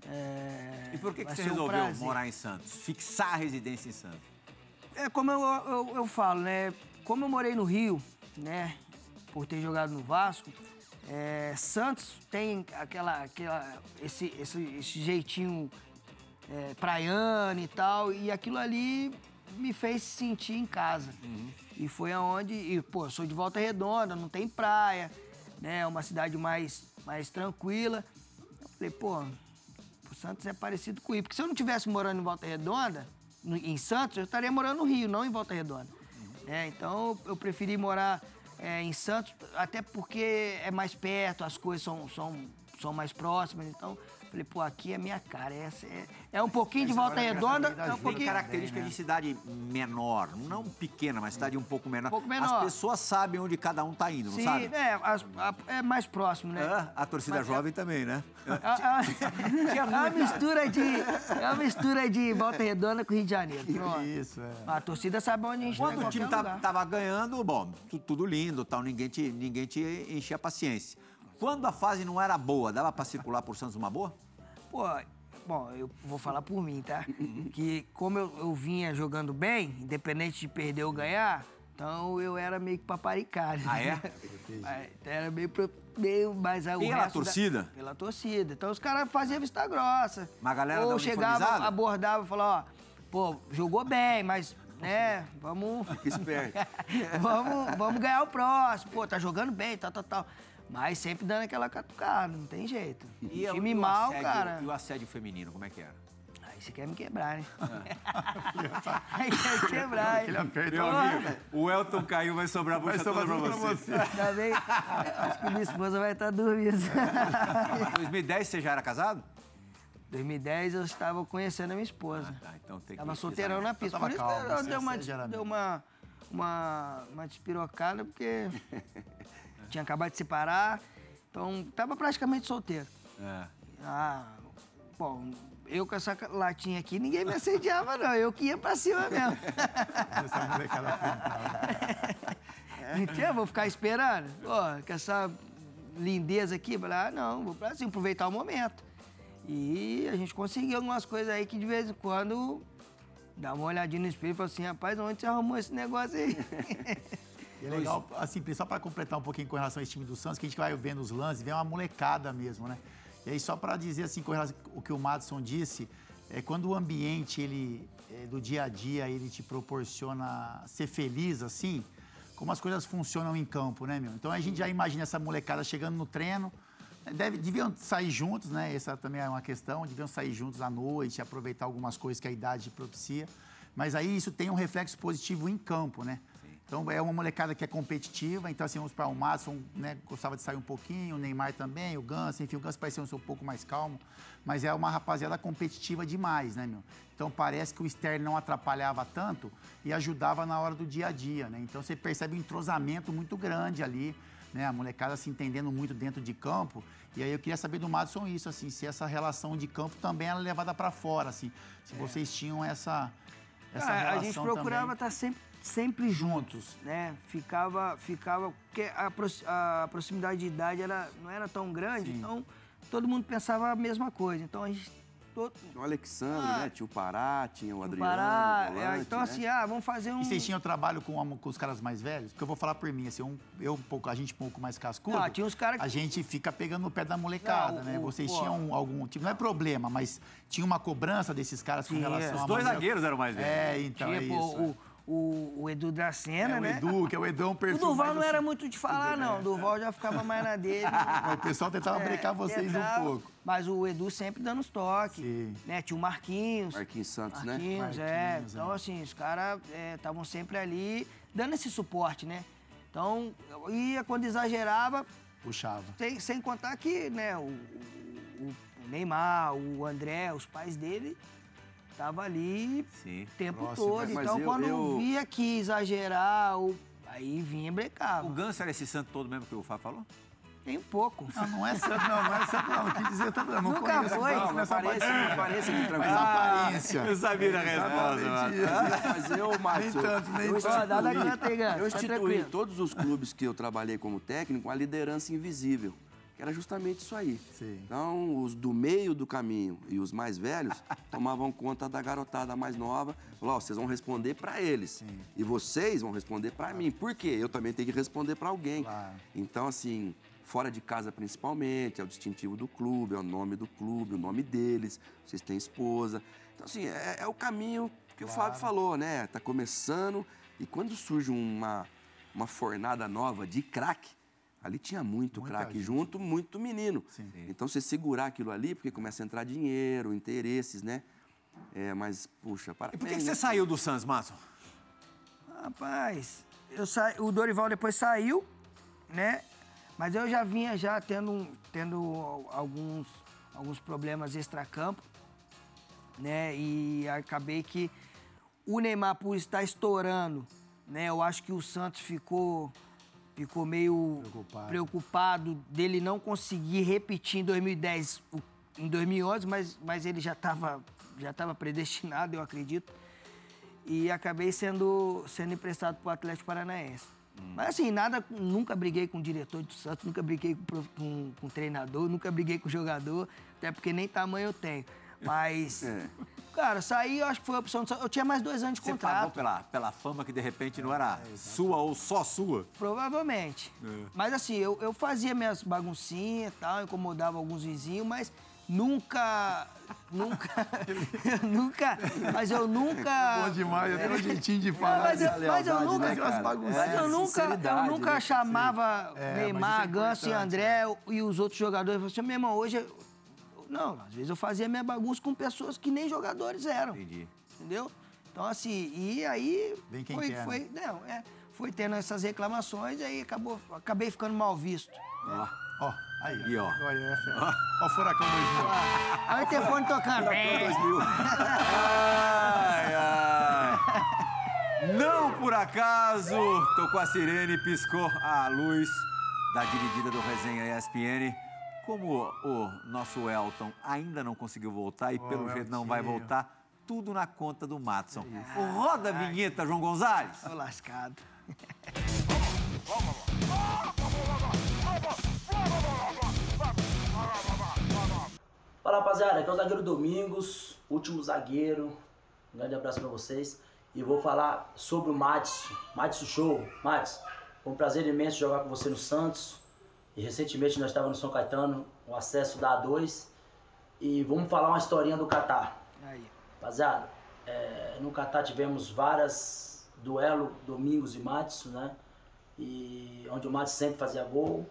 É, E por que, que você um resolveu morar em Santos? Fixar a residência em Santos? É como eu, eu, eu falo, né? Como eu morei no Rio, né? Por ter jogado no Vasco, é, Santos tem aquela, aquela, esse, esse, esse jeitinho é, praiano e tal, e aquilo ali me fez sentir em casa. E foi aonde, e, pô, sou de Volta Redonda, não tem praia, né? É uma cidade mais, mais tranquila. Eu falei, pô, o Santos é parecido com o Rio. Porque se eu não tivesse morando em Volta Redonda, em Santos, eu estaria morando no Rio, não em Volta Redonda. É, então eu preferi morar é, em Santos, até porque é mais perto, as coisas são, são, são mais próximas. Então, falei, pô, aqui é minha cara. Essa é, é um pouquinho de Volta Redonda, é um pouquinho. característica de cidade menor, não pequena, mas cidade um pouco menor. Um pouco menor. As pessoas sabem onde cada um tá indo, não Sim, sabe? é, as- a- é mais próximo, né? É, a torcida Mas é- jovem também, né? É, é- é uma mistura de, é uma mistura de Volta Redonda com Rio de Janeiro. Pronto. Isso, é. A torcida sabe onde a gente tá Quando o time tá- tava ganhando, bom, tu- tudo lindo, tal, ninguém te, ninguém te enchia a paciência. Quando a fase não era boa, dava pra circular por Santos uma boa? Pô, bom, eu vou falar por mim, tá? Que como eu, eu vinha jogando bem, independente de perder ou ganhar, então eu era meio que paparicado. Ah, é? É, então era meio, pro- meio mais Pela resto da- torcida? pela torcida. Então os caras faziam vista grossa. Mas a galera da Ou chegava, abordava e falava, ó, pô, jogou bem, mas, né, vamos... Esperto. vamos, vamos ganhar o próximo. Pô, tá jogando bem, tal, tal, tal. Mas sempre dando aquela catucada, não tem jeito. E Time o mal, assédio- cara. E o assédio feminino, como é que era? Aí você quer me quebrar, né? É. Aí quer me quebrar, hein? Ele aperta Meu o amigo, o Elton caiu, vai sobrar Vai sobrar tudo pra você. Ainda bem, acho que minha esposa vai estar dormindo. Em 2010 você já era casado? 2010 eu estava conhecendo a minha esposa. Tá, então tem que Tava solteirão na pista. tava Por isso calmo, que eu você- dei uma, deu uma, uma, uma despirocada, porque tinha acabado de separar. Então, tava praticamente solteiro. É. Ah, bom, eu com essa latinha aqui, ninguém me assediava, não. Eu que ia pra cima mesmo. Essa molecada. Mentira, vou ficar esperando. Pô, com essa lindeza aqui, falar, ah, não, vou pra cima, aproveitar o momento. E a gente conseguiu algumas coisas aí que de vez em quando dá uma olhadinha no espelho e fala assim, rapaz, onde você arrumou esse negócio aí? E é legal, assim, só para completar um pouquinho com relação a esse time do Santos, que a gente vai vendo os lances, vê uma molecada mesmo, né? E aí, só para dizer assim, com relação ao que o Madison disse, é quando o ambiente, ele, é, do dia a dia, ele te proporciona ser feliz, assim, como as coisas funcionam em campo, né, meu? Então a gente já imagina essa molecada chegando no treino, né, Deve, deviam sair juntos, né? Essa também é uma questão. Deviam sair juntos à noite, aproveitar algumas coisas que a idade propicia. Mas aí isso tem um reflexo positivo em campo, né? Então é uma molecada que é competitiva. Então, assim, vamos para o Márcio, né? Gostava de sair um pouquinho, o Neymar também, o Ganso, enfim, o Ganso parecia ser um pouco mais calmo. Mas é uma rapaziada competitiva demais, né, meu? Então parece que o externo não atrapalhava tanto e ajudava na hora do dia a dia, né? Então você percebe um entrosamento muito grande ali né? A molecada se entendendo muito dentro de campo. E aí eu queria saber do Madison isso, assim, se essa relação de campo também era levada para fora, assim. Se vocês tinham essa, essa Ah, relação a gente procurava estar sempre, sempre juntos, né? Ficava, ficava, porque a, a proximidade de idade era, não era tão grande, então todo mundo pensava a mesma coisa. Então a gente todo, Tinha o Alexandre, Ah. né? Tinha o Pará, tinha o Adriano. parar, o é, volante, então né? assim, ah, vamos fazer um E vocês tinham trabalho com, com os caras mais velhos? Porque eu vou falar por mim, assim, um- eu um pouco, a gente um pouco mais cascudo. Ah, tinha uns cara que- A gente fica pegando no pé da molecada, né? o- Vocês pô. tinham algum tipo, não é problema, mas tinha uma cobrança desses caras com relação Os a Os dois zagueiros eram mais velhos. É, então é isso. o, o, o Edu Dracena, É, o né? Edu, que é o é um O mais não era assim. muito de falar, não. O Durval já ficava mais na dele. O pessoal tentava É, brecar vocês tentava, um pouco. Mas o Edu sempre dando os toques. Sim. Né? Tinha o Marquinhos. Marquinhos Santos, né? Marquinhos, é. Marquinhos, Então, é. assim, os caras estavam sempre ali dando esse suporte, né? Então, ia quando exagerava, Puxava. sem, sem contar que, né, o, o- o Neymar, o André, os pais dele, estavam ali Sim. o tempo Próximo. todo. Mas então, eu- quando eu- via que exagerar, o- aí vinha e brecava. O Ganso era esse santo todo mesmo que o Fábio falou? Tem um pouco. Não, não é santo, não, não é santo, não. Quis dizer tanto, não. Não Nunca foi. Não, aparência, parte. aparência de Mas tranquilo. a aparência. Eu sabia da resposta, isso. Mas eu, Márcio, Nem tanto, nem eu tanto. Ó, dá da instituí- canta aí, Ganso, Eu tá instituí em todos os clubes que eu trabalhei como técnico a liderança invisível, que era justamente isso aí. Sim. Então, os do meio do caminho e os mais velhos tomavam conta da garotada mais nova. Falaram, ó, vocês vão responder pra eles. E vocês vão responder pra mim. Por quê? Eu também tenho que responder pra alguém. Claro. Então, assim, fora de casa principalmente, é o distintivo do clube, é o nome do clube, o nome deles, vocês têm esposa. Então, assim, é, é o caminho que o Fábio falou, né? Tá começando e quando surge uma, uma fornada nova de craque, ali tinha muito craque junto, muito menino. Sim. Então, você segurar aquilo ali, porque começa a entrar dinheiro, interesses, né? É, mas, puxa, E parabéns. por que, que né? você saiu do Santos, Márcio? Rapaz, eu sa... o Dorival depois saiu, né? Mas eu já vinha já tendo, tendo alguns, alguns problemas extracampo, né? E acabei que o Neymar, por estar estourando, né? Eu acho que o Santos ficou, ficou meio Preocupado. preocupado dele não conseguir repetir em 2010, o- em 2011, mas, mas ele já estava já tava predestinado, eu acredito e acabei sendo, sendo emprestado para o Atlético Paranaense. Mas assim, nada, nunca briguei com o diretor do Santos, nunca briguei com, com, com o treinador, nunca briguei com o jogador, até porque nem tamanho eu tenho. Mas, É. cara, saí, eu acho que foi a opção Santos. Eu tinha mais dois anos de Você pagou contrato, pela, pela fama que de repente não era sua ou só sua? provavelmente. Mas assim, eu, eu fazia minhas baguncinhas e tal, incomodava alguns vizinhos, mas nunca, nunca, eu nunca, mas eu nunca... Bom demais, até um jeitinho de Não, falar. mas, eu, mas eu lealdade, nunca, né, mas É, eu nunca, eu nunca né? chamava É, Neymar, é Ganso e importante, André e os outros jogadores. Eu falei assim, meu irmão, hoje... Não, às vezes eu fazia minha bagunça com pessoas que nem jogadores eram, Entendi. entendeu? Então, assim, e aí... Vem quem foi, quer, foi, né? não, é, foi tendo essas reclamações e aí acabou, acabei ficando mal visto. Ó. Ó, aí. E ó. Olha, é. Ó o furacão 2000. Aí o telefone tocando. Ai, ai. Não por acaso, tocou a sirene e piscou a luz da dividida do Resenha ESPN. Como o nosso Elton ainda não conseguiu voltar e pelo jeito não vai voltar, tudo na conta do Matson. Roda a vinheta, João Gonzalez. Tô lascado. Fala rapaziada, aqui é o zagueiro Domingos, último zagueiro. Um grande abraço pra vocês. E eu vou falar sobre o Matos, Matos Show. Matos, foi um prazer imenso jogar com você no Santos. E recentemente nós estávamos no São Caetano, o acesso da A2. E vamos falar uma historinha do Catar. Aí. Rapaziada, é, no Catar tivemos várias duelo Domingos e Matos, né? E onde o Matos sempre fazia gol.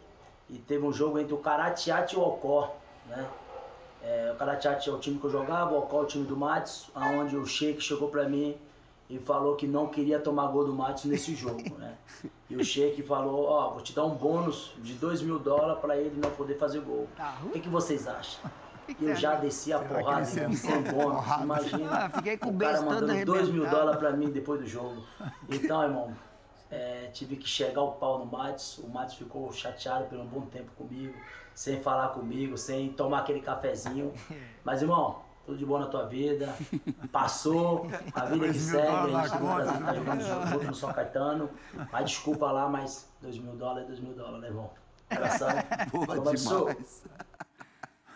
E teve um jogo entre o Karatiat e o Ocó, né? É, o Karatiat é o time que eu jogava, o Ocó é o time do Matos, aonde o Sheik chegou pra mim e falou que não queria tomar gol do Matos nesse jogo, né? E o Sheik falou, ó, vou te dar um bônus de 2 mil dólares pra ele não poder fazer gol. Tá O que, que vocês acham? Eu você já desci a porrada sem, bônus, porrada? imagina. Ah, fiquei com o o cara mandando 2 mil dólares pra mim depois do jogo. Então, irmão, é, tive que chegar o pau no Matos. O Matos ficou chateado por um bom tempo comigo, sem falar comigo, sem tomar aquele cafezinho. Mas, irmão, Tudo de bom na tua vida. Passou, a vida que segue, a gente tá, jogando junto no São Caetano. Mas desculpa lá, mas dois mil dólares, dois mil dólares, né, irmão? Abração. Boa demais.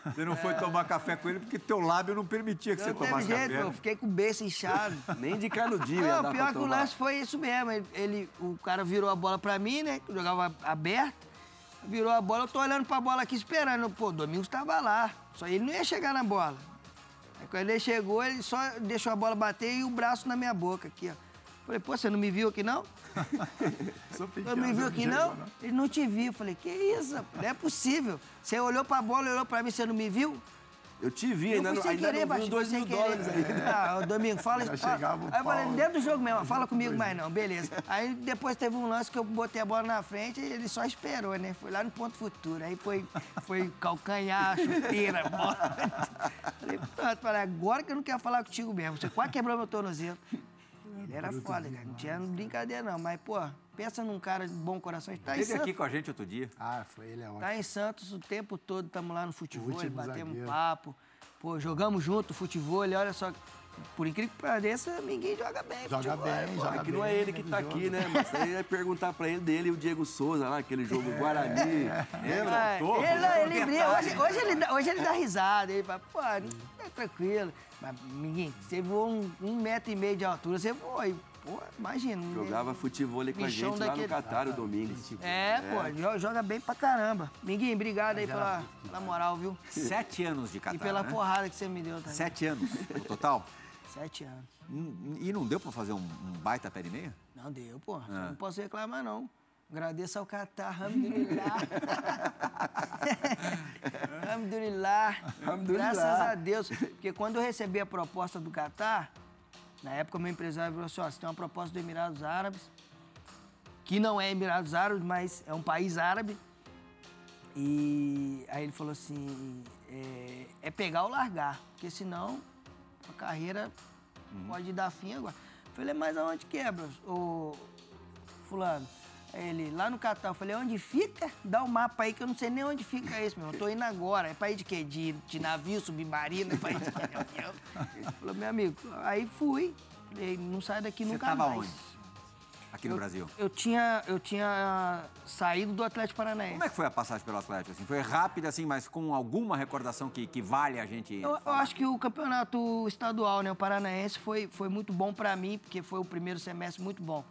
Você não foi tomar café com ele porque teu lábio não permitia que você Não tomasse jeito, café. eu né? fiquei com o beiço inchado. Nem de canudinho ia Não, dar pior pra que o lance foi isso mesmo. Ele, ele- o cara virou a bola pra mim, né? Jogava aberto. Virou a bola, eu tô olhando pra bola aqui esperando. Pô, o Domingos tava lá. Só ele não ia chegar na bola. Aí quando ele chegou, ele só deixou a bola bater e o braço na minha boca aqui, ó. Falei, pô, você não me viu aqui não? Você não me viu aqui não? Ele não te viu. Falei, que isso? Não é possível. Você olhou pra bola, olhou pra mim, você não me viu? Eu te vi, Eu ainda, sem ainda querer, não vi os dois mil querer. dólares ainda. Ah, Domingo, fala isso. Aí eu falei, dentro do jogo mesmo, fala comigo mais não, beleza. Aí depois teve um lance que eu botei a bola na frente e ele só esperou, né? Foi lá no ponto futuro. Aí foi, foi calcanhar, chuteira, bola. Falei, pronto, falei, agora que eu não quero falar contigo mesmo. Você quase quebrou meu tornozelo. Ele era foda, cara. Não tinha brincadeira, não. Mas, pô, pensa num cara de bom coração. Tá em Esteve aqui Santos, com a gente outro dia. Ah, foi ele, é ótimo. tá em Santos o tempo todo, estamos lá no futebol, batemos zagueiro. papo. Pô, jogamos junto futebol, olha só. Por incrível que pareça, ninguém joga bem. Joga futebol, bem, pô. joga Aqui não é ele que tá aqui, né? Mas aí ia perguntar pra ele dele e o Diego Souza lá, aquele jogo Guarani. Lembra? É, ele, tô ele brinca. Hoje, hoje ele dá, hoje ele dá risada. Ele fala, pô, é tranquilo. Mas, ninguém, você voou um, um metro e meio de altura, você voou. aí, Pô, imagina. Jogava futebol com a gente lá no daquele. Catar, o Domingos. É, pô, jo- joga bem pra caramba. Minguinho, obrigado aí pela, pela moral, viu? Sete anos de Catar, E pela né? porrada que você me deu também. Sete anos no total. Sete anos. E não deu pra fazer um, um baita pé de meia? Não deu, pô. É. Não posso reclamar, não. Agradeço ao Catar, Alhamdulillah. Alhamdulillah. Graças a Deus. Porque quando eu recebi a proposta do Catar, na época meu empresário falou assim, ó, você tem uma proposta do Emirados Árabes, que não é Emirados Árabes, mas é um país árabe. E aí ele falou assim, é, é pegar ou largar, porque senão a carreira pode dar fim agora. Falei, mas aonde quebra, ô fulano? Ele, lá no Catar. Eu falei, onde fica? Dá o mapa aí que eu não sei nem onde fica isso, meu. Eu tô indo agora. É pra ir de quê? De, de navio, submarino? É pra ir de quê? Ele falou, meu amigo, aí fui. Falei, não sai daqui Você nunca tava mais. onde? Aqui no Brasil. Eu tinha, eu tinha saído do Atlético Paranaense. Como é que foi a passagem pelo Atlético? Assim? Foi rápida, assim, mas com alguma recordação que, que vale a gente Eu, eu acho que o campeonato estadual, né, o paranaense, foi, foi muito bom pra mim, porque foi o primeiro semestre muito bom.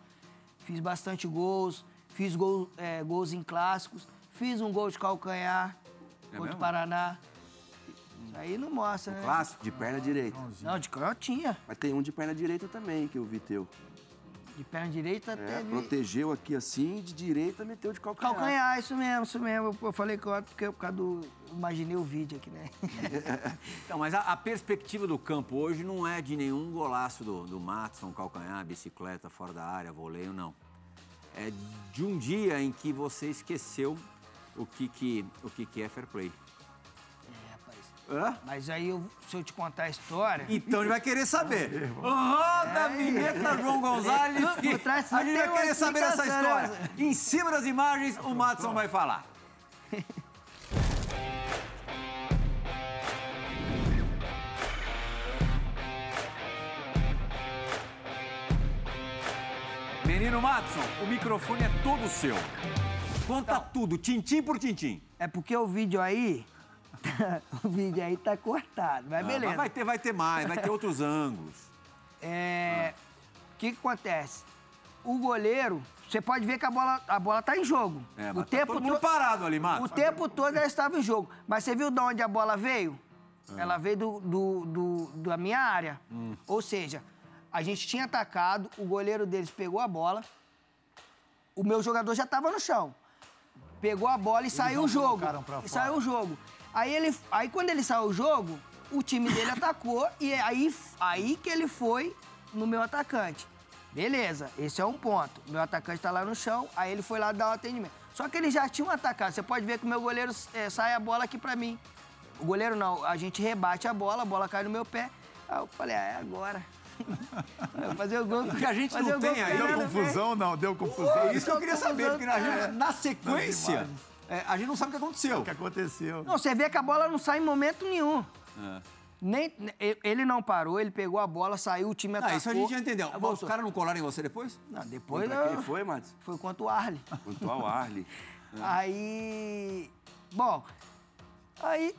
Fiz bastante gols, fiz gol, é, gols em clássicos, fiz um gol de calcanhar contra mesmo? o Paraná. Isso aí não mostra, né? Clássico. De perna direita. Não, de canhotinha. Mas tem um de perna direita também, que eu vi teu. De perna direita É, teve... protegeu aqui assim, de direita meteu de calcanhar. Calcanhar, isso mesmo, isso mesmo. Eu falei que eu, porque por causa do... Imaginei o vídeo aqui, né? Então, mas a, a perspectiva do campo hoje não é de nenhum golaço do, do Matson, calcanhar, bicicleta, fora da área, voleio, não. É de um dia em que você esqueceu o que, que, o que, que é fair play. É. Hã? Mas aí, eu- se eu te contar a história... Então ele vai querer saber. Roda a vinheta, João Gonzalez, É, que por trás a gente vai querer saber essa história. né? Em cima das imagens, o Matson vai falar. Menino Matson, o microfone é todo seu. Conta tudo, tintim por tintim. É porque o vídeo aí. o vídeo aí tá cortado, mas Ah, beleza. mas vai ter, vai ter mais, vai ter outros ângulos. É. O que, que acontece? O goleiro, você pode ver que a bola, a bola tá em jogo. É, o mas tá tempo todo to- parado ali, Matson. O tempo todo ela estava em jogo. Mas você viu de onde a bola veio? Ah. Ela veio do, do, do- da minha área. Hum. Ou seja, a gente tinha atacado, o goleiro deles pegou a bola, o meu jogador já estava no chão. Pegou a bola e saiu o jogo. E saiu o jogo. Aí, ele, aí quando ele saiu o jogo, o time dele atacou e aí, aí que ele foi no meu atacante. Beleza, esse é um ponto. Meu atacante tá lá no chão, aí ele foi lá dar o atendimento. Só que ele já tinha um atacado. Você pode ver que o meu goleiro eh, sai a bola aqui pra mim. O goleiro não, a gente rebate a bola, a bola cai no meu pé. Aí eu falei, ah, é agora. Fazer o gol. que a gente não tem aí, Deu pé. confusão? Não, deu confusão. É isso que eu queria Confusão, saber, porque na, cara. na sequência, é, a gente não sabe o que aconteceu. O que aconteceu? Não, você vê que a bola não sai em momento nenhum. É. Nem, ele não parou, ele pegou a bola, saiu, o time Não, atacou. isso a gente já entendeu. aí Os voltou. caras não colaram em você depois? Não, depois Contra eu- quem foi, Matos? foi contra o Arley. Contra o Arley. Aí. Bom, aí.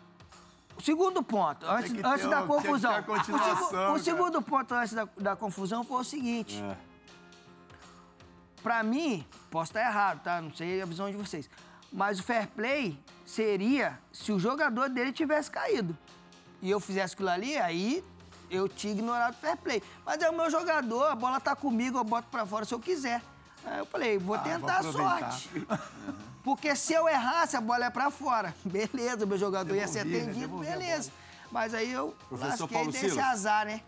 O segundo ponto, antes, antes ter da confusão. o, segu- o segundo ponto antes da, da confusão foi o seguinte. Pra mim, posso estar errado, tá? Não sei a visão de vocês. Mas o fair play seria se o jogador dele tivesse caído. E eu fizesse aquilo ali, aí eu tinha ignorado o fair play. Mas é o meu jogador, a bola tá comigo, eu boto pra fora se eu quiser. Aí eu falei, vou Ah, vou tentar a aproveitar. sorte. Porque se eu errasse, a bola é pra fora. Beleza, meu jogador ia ser Devolvi, né? atendido, Devolvi a beleza. Mas aí eu Professor lasquei Paulo desse Silas. azar, né?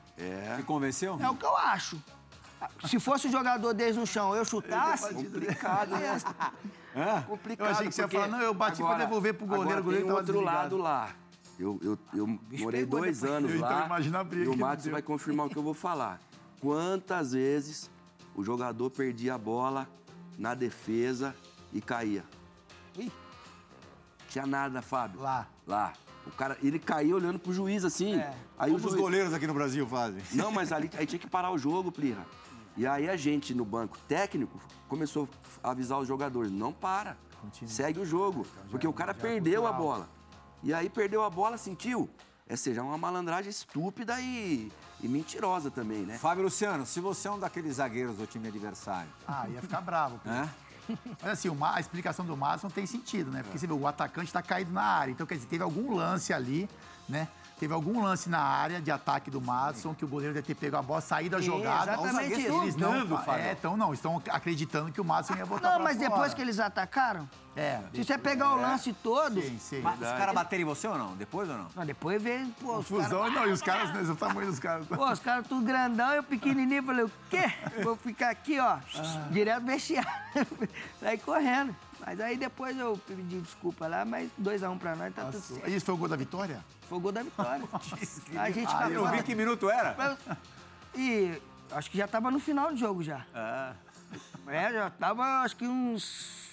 Me convenceu? É o que eu acho. Se fosse o jogador deles no chão, eu chutasse, Complicado, né? complicado. Eu achei que você ia porque falar, não, eu bati pra agora- devolver pro goleiro, agora o goleiro tem tava outro desligado. lado lá. Eu, eu, eu morei dois depois. anos Eu, então, lá. a briga e o Matos vai confirmar o que eu vou falar. Quantas vezes o jogador perdia a bola na defesa e caía? Ih. Tinha nada, Fábio. Lá. Lá. O cara, ele caía olhando pro juiz assim. É. Aí o Como os juiz, goleiros aqui no Brasil fazem. não, mas ali aí tinha que parar o jogo, Plirra. E aí a gente no banco técnico começou a avisar os jogadores, não para, segue o jogo, porque o cara perdeu a bola. E aí perdeu a bola, sentiu? É seja uma malandragem estúpida e, e mentirosa também, né? Fábio Luciano, se você é um daqueles zagueiros do time adversário, Ah, ia ficar bravo. pô. né? Mas assim, a explicação do Madison tem sentido, né? Porque você vê, o atacante tá caído na área. Então, quer dizer, teve algum lance ali, né? Teve algum lance na área de ataque do Madison, que o goleiro deve ter pego a bola, saído da Sim, jogada. exatamente isso. Eles não, é, então não, estão acreditando que o Madison ia botar Não, pra mas fora. depois que eles atacaram, É. se você pegar o lance todo. Sim, sim. Mas os caras bateram em você ou não? Depois ou não? Não, depois veio, pô, os Fusão, caras. não, e os caras, né, o tamanho dos caras. Pô, os caras tudo grandão, eu pequenininho, falei, o quê? Vou ficar aqui, ó, Ah. direto vestiário. Saí correndo. Mas aí depois eu pedi desculpa lá, mas 2x1 pra nós, tá tudo Nossa, certo. Isso foi o gol da vitória? Foi o gol da vitória. a gente Ah, Eu acabou. vi que minuto era. E acho que já tava no final do jogo já. É, já tava, acho que uns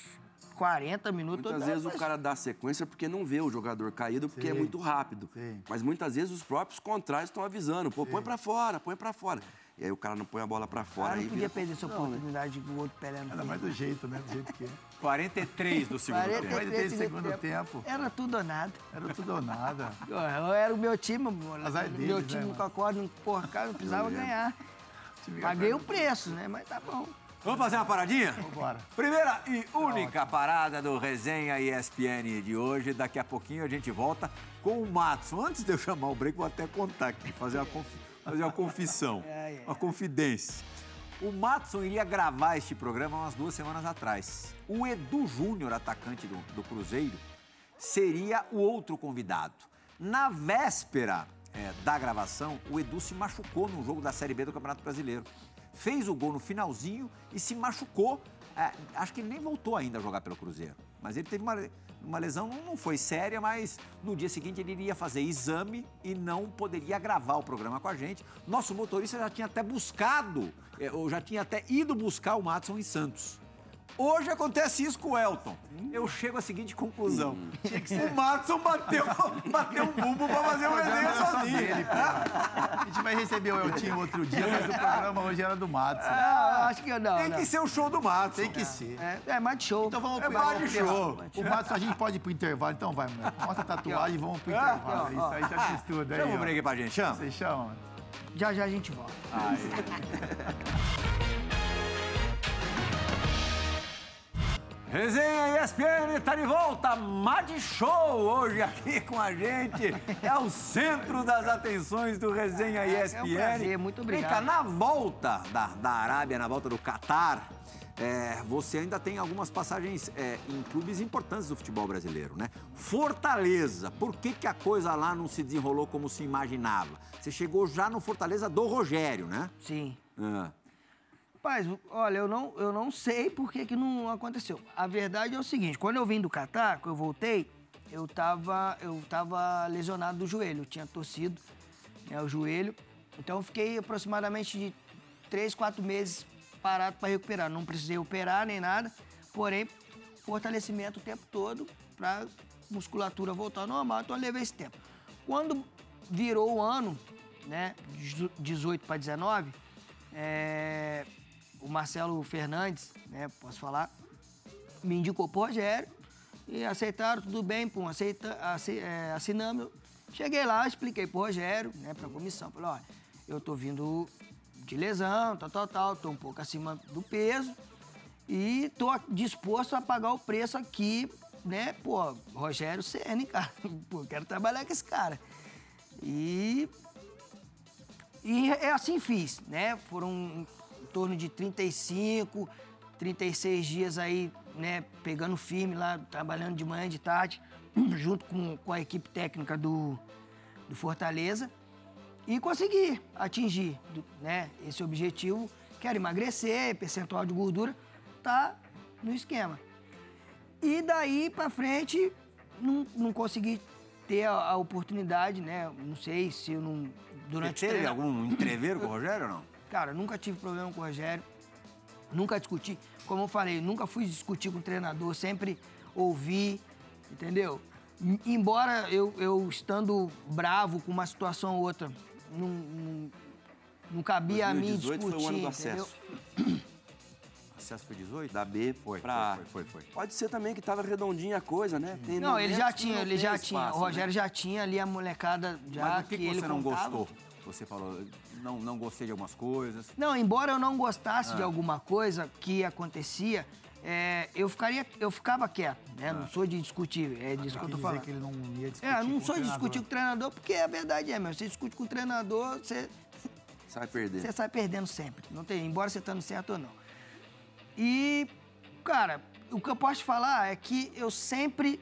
40 minutos. Muitas vezes o mas- cara dá sequência porque não vê o jogador caído, porque é Sim. muito rápido. Sim. Mas muitas vezes os próprios contrários estão avisando, pô, põe pra fora, põe pra fora. E aí o cara não põe a bola pra O fora. cara aí não podia vira perder essa oportunidade com o outro pelando. Ainda mais do jeito, né? Do jeito que é. 43 do segundo 43 tempo. 43 do segundo tempo. Era tudo ou nada. Era tudo ou nada. Eu, eu era o meu time, Azar meu deles, time né, nunca acorda, não porra, cara, não precisava ganhar. Time Paguei o preço, né? Mas tá bom. Vamos fazer uma paradinha? Vambora. Primeira e única parada do Resenha ESPN de hoje. Daqui a pouquinho a gente volta com o Matos. Antes de eu chamar o break, vou até contar aqui, fazer uma, confi- fazer uma confissão, É, é. uma confidência. O Matson iria gravar este programa umas duas semanas atrás. O Edu Júnior, atacante do, do Cruzeiro, seria o outro convidado. Na véspera é, da gravação, o Edu se machucou no jogo da Série B do Campeonato Brasileiro. Fez o gol no finalzinho e se machucou. É, acho que ele nem voltou ainda a jogar pelo Cruzeiro. Mas ele teve uma, uma lesão, não foi séria, mas no dia seguinte ele iria fazer exame e não poderia gravar o programa com a gente. Nosso motorista já tinha até buscado, é, ou já tinha até ido buscar o Matson em Santos. Hoje acontece isso com o Elton. Eu chego à seguinte conclusão. O Matson bateu, bateu um bumbo pra fazer o resenha sozinho. A gente vai receber o Eltinho outro dia, mas o programa hoje era do Matos. né? Não, acho que não. Tem não. que ser o show do Matson. Tem que ser. É, é mais de show. Então vamos É pro mais de show. O Matos, a gente pode ir pro intervalo, então vai, moleque. Mostra a tatuagem e vamos pro intervalo. Aqui, Isso ó, aí já fiz tudo aí. Chama o break pra gente, chama. Vocês chamam? Já já a gente volta. Resenha ESPN tá de volta, Mad Show hoje aqui com a gente. É o centro das atenções do Resenha ESPN. é um prazer, muito Vem obrigado. cá, na volta da, da Arábia, na volta do Catar, é, você ainda tem algumas passagens é, em clubes importantes do futebol brasileiro, né? Fortaleza, por que, que a coisa lá não se desenrolou como se imaginava? Você chegou já no Fortaleza do Rogério, né? Sim. Ah. Rapaz, olha, eu não, eu não sei por que, que não aconteceu. A verdade é o seguinte, quando eu vim do Catar, que eu voltei, eu tava, eu tava lesionado do joelho, eu tinha torcido né, o joelho. Então eu fiquei aproximadamente de três, quatro meses parado para recuperar. Não precisei operar nem nada, porém, fortalecimento o tempo todo para musculatura voltar ao normal, então eu levei esse tempo. Quando virou o ano, né? 18 para 19, é, o Marcelo Fernandes, né? Posso falar, me indicou pro Rogério e aceitaram, tudo bem, pum, aceita, é, assinamos. Cheguei lá, expliquei pro Rogério, né, pra comissão, falei, olha, eu tô vindo de lesão, tal, tal, tal, tô um pouco acima do peso e tô disposto a pagar o preço aqui, né, pô, Rogério Ceni, cara, pô, quero trabalhar com esse cara. E e é assim fiz, né? Foram torno de 35, 36 dias aí, né? Pegando firme lá, trabalhando de manhã e de tarde, junto com, com a equipe técnica do, do Fortaleza. E consegui atingir, né? Esse objetivo. Quero emagrecer, percentual de gordura, tá no esquema. E daí pra frente, não, não consegui ter a, a oportunidade, né? Não sei se eu não. Você Durante o teve algum entreveiro com o Rogério ou não? Cara, nunca tive problema com o Rogério, nunca discuti. Como eu falei, nunca fui discutir com o treinador, sempre ouvi, entendeu? Embora eu, eu estando bravo com uma situação ou outra, não, não, não cabia a mim 2018 discutir, foi o ano do entendeu? acesso. Acesso foi 18? Da B Foi, pra foi, foi, foi, foi. Pode ser também que tava redondinha a coisa, né? Tem Não, ele já que tinha, ele já espaço, tinha. O né? Rogério já tinha ali a molecada já Mas por que, que ele você não contava. gostou? Você falou, não, não gostei de algumas coisas. Não, embora eu não gostasse Ah. de alguma coisa que acontecia, é, eu, ficaria, eu ficava quieto, né? Ah. Não sou de discutir, é disso que eu tô dizer falando. que ele não ia discutir É, eu não sou de discutir com o treinador, porque a verdade é, meu, você discute com o treinador, você, vai perder. você sai perdendo sempre. Não tem, embora você estando certo ou não. E, cara, o que eu posso te falar é que eu sempre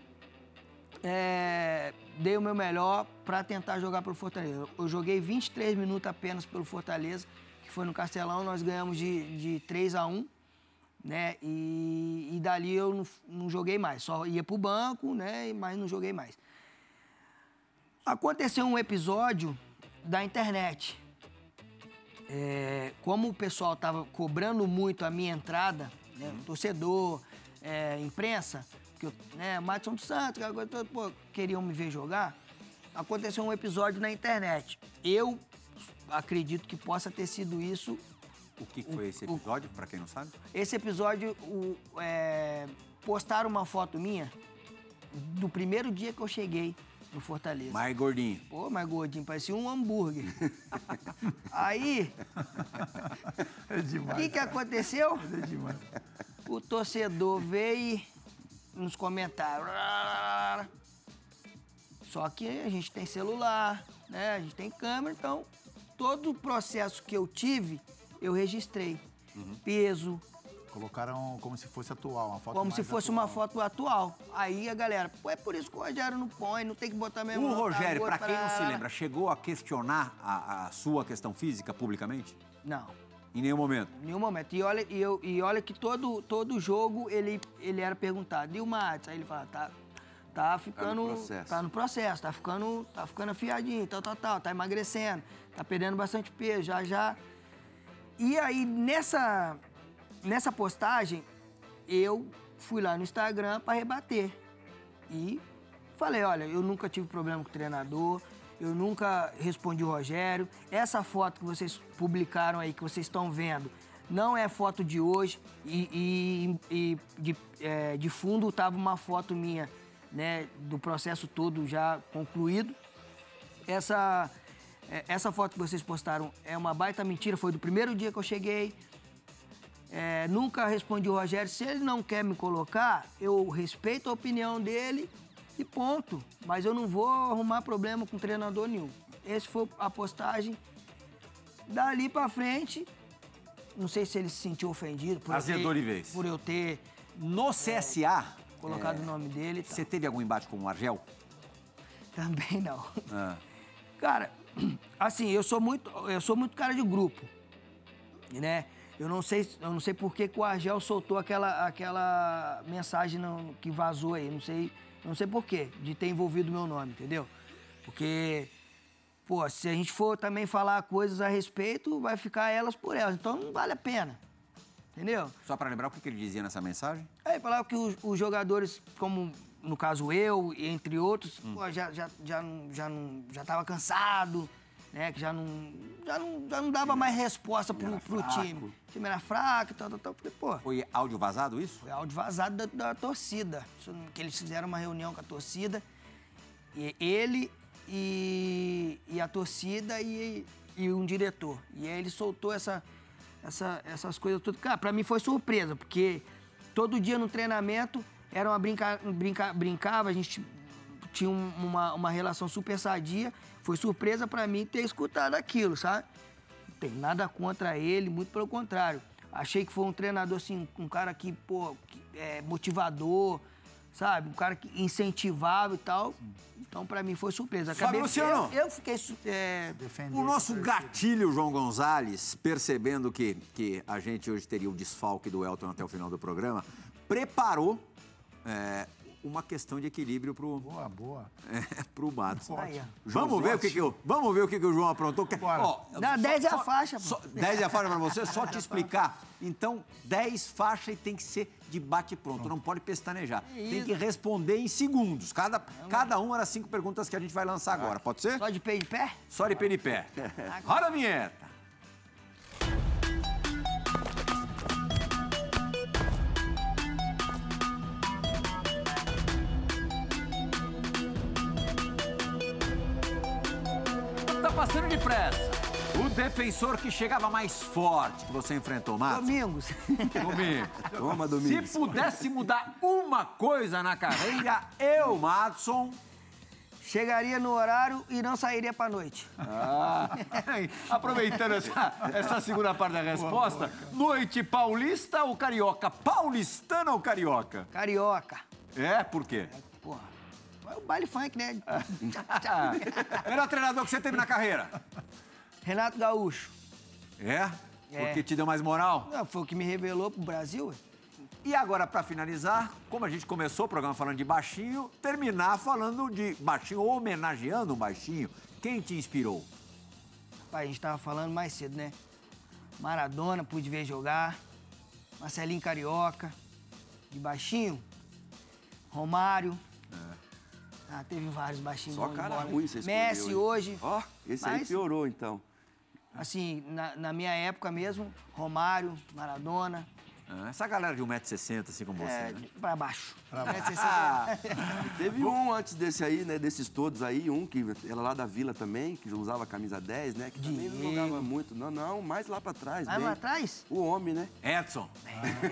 é, dei o meu melhor para tentar jogar pelo Fortaleza. Eu joguei 23 minutos apenas pelo Fortaleza, que foi no Castelão, nós ganhamos de, de 3 a 1 né? E, e dali eu não, não joguei mais, só ia pro banco, né? Mas não joguei mais. Aconteceu um episódio da internet. É, como o pessoal tava cobrando muito a minha entrada, né, torcedor, é, imprensa, que eu, né, Madison dos Santos, pô, queriam me ver jogar, aconteceu um episódio na internet. Eu acredito que possa ter sido isso. O que, foi esse o- episódio, pra quem não sabe? Esse episódio, o, é, postaram uma foto minha do primeiro dia que eu cheguei no Fortaleza. Mais gordinho. Pô, mas gordinho, parecia um hambúrguer. Aí, É o demais. que, que aconteceu? É demais. O torcedor veio nos comentários. Só que a gente tem celular, né? A gente tem câmera, então todo o processo que eu tive, eu registrei. Peso, Colocaram como se fosse atual, uma foto como se fosse atual. uma foto atual. Aí a galera, pô, é por isso que o Rogério não põe, não tem que botar mesmo. O Rogério, pra quem não se lembra, chegou a questionar a, a sua questão física publicamente? Não. Em nenhum momento. Em nenhum momento. E olha, e eu, e olha que todo, todo jogo ele, ele era perguntado. E o Matos? Aí ele fala, tá, tá ficando. processo. Tá no processo, tá ficando, tá ficando afiadinho, tal, tal, tal, tá emagrecendo, tá perdendo bastante peso, já já. E aí, nessa, nessa postagem, eu fui lá no Instagram para rebater. E falei, olha, eu nunca tive problema com o treinador, eu nunca respondi o Rogério. Essa foto que vocês publicaram aí, que vocês estão vendo, não é foto de hoje. E, e- e de, é, de fundo tava uma foto minha, né, do processo todo já concluído. Essa, é, essa foto que vocês postaram é uma baita mentira, foi do primeiro dia que eu cheguei. É, nunca respondi o Rogério. Se ele não quer me colocar, eu respeito a opinião dele e ponto. Mas eu não vou arrumar problema com treinador nenhum. Essa foi a postagem. Dali pra frente, não sei se ele se sentiu ofendido por, eu ter, por eu ter No CSA, colocado o nome dele. tal. você teve algum embate com o Argel? Também não. Ah. Cara, assim, eu sou muito, eu sou muito cara de grupo, né? Eu não sei, eu não sei por que, que o Argel soltou aquela, aquela mensagem que vazou aí, não sei, não sei por quê, de ter envolvido o meu nome, entendeu? Porque, pô, se a gente for também falar coisas a respeito, vai ficar elas por elas, então não vale a pena, entendeu? Só pra lembrar o que ele dizia nessa mensagem? Aí falava que os, os jogadores, como no caso eu, entre outros, pô, já, já, já, não- já, não, já tava cansado, né? Que já não, já não, já não dava mais resposta pro, pro time. O time era fraco e tal, tal, tal. Falei, pô, Foi áudio vazado isso? foi áudio vazado da, da torcida. Que eles fizeram uma reunião com a torcida. E ele e, e a torcida e, e um diretor. E aí ele soltou essa, essa- essas coisas tudo. Cara, pra mim foi surpresa, porque todo dia no treinamento era uma brinca, brinca, brincava, a gente tinha um- uma, uma relação super sadia. Foi surpresa pra mim ter escutado aquilo, sabe? Não tem nada contra ele, muito pelo contrário. Achei que foi um treinador, assim, um cara que, pô, que é motivador, sabe? Um cara que incentivava e tal. Então, pra mim, foi surpresa. Fábio Luciano. Eu, eu fiquei... é, O nosso gatilho, João Gonzalez, percebendo que, que a gente hoje teria o desfalque do Elton até o final do programa, preparou é, uma questão de equilíbrio pro, Boa, boa. é, pro Matos. Vamos ver, o que que o, vamos ver o que, que o João aprontou. Que- Bora. Ó, Dá 10 é a faixa, pô. só- 10 é a faixa pra você, só te explicar. Então, 10 faixa e tem que ser de bate-pronto, não pode pestanejar. Tem que responder em segundos. Cada, cada um era cinco perguntas que a gente vai lançar agora, pode ser? Só de pé de pé? Só de pé de pé. Roda a vinheta. Passando depressa. O defensor que chegava mais forte que você enfrentou, Matos. Domingos. Comigo. Toma, Se Domingos. pudesse mudar uma coisa na carreira, eu, Madson, Chegaria no horário e não sairia pra noite. Ah, aproveitando essa, essa segunda parte da resposta, noite paulista ou carioca? Paulistana ou carioca? Carioca. É, por quê? É o baile funk, né? Melhor treinador que você teve na carreira? Renato Gaúcho. É? É. Porque te deu mais moral? Não, foi o que me revelou pro Brasil. E agora, pra finalizar, como a gente começou o programa falando de baixinho, terminar falando de baixinho, homenageando um baixinho. Quem te inspirou? Pai, a gente tava falando mais cedo, né? Maradona, pude ver jogar. Marcelinho Carioca. De baixinho. Romário. Ah, teve vários baixinhos. Só cara bola. ruim você escolheu. Messi hoje. Ó, esse aí Mas- piorou, então. Assim, na, na minha época mesmo, Romário, Maradona. Ah, Essa galera de 1,60m, assim como você, É, né? pra baixo. Ah, Teve um antes desse aí, né? Desses todos aí, um que era lá da Vila também, que usava camisa 10, né? Que também não jogava muito. Não, não, mais lá pra trás. Vai bem. lá atrás? O homem, né? Edson.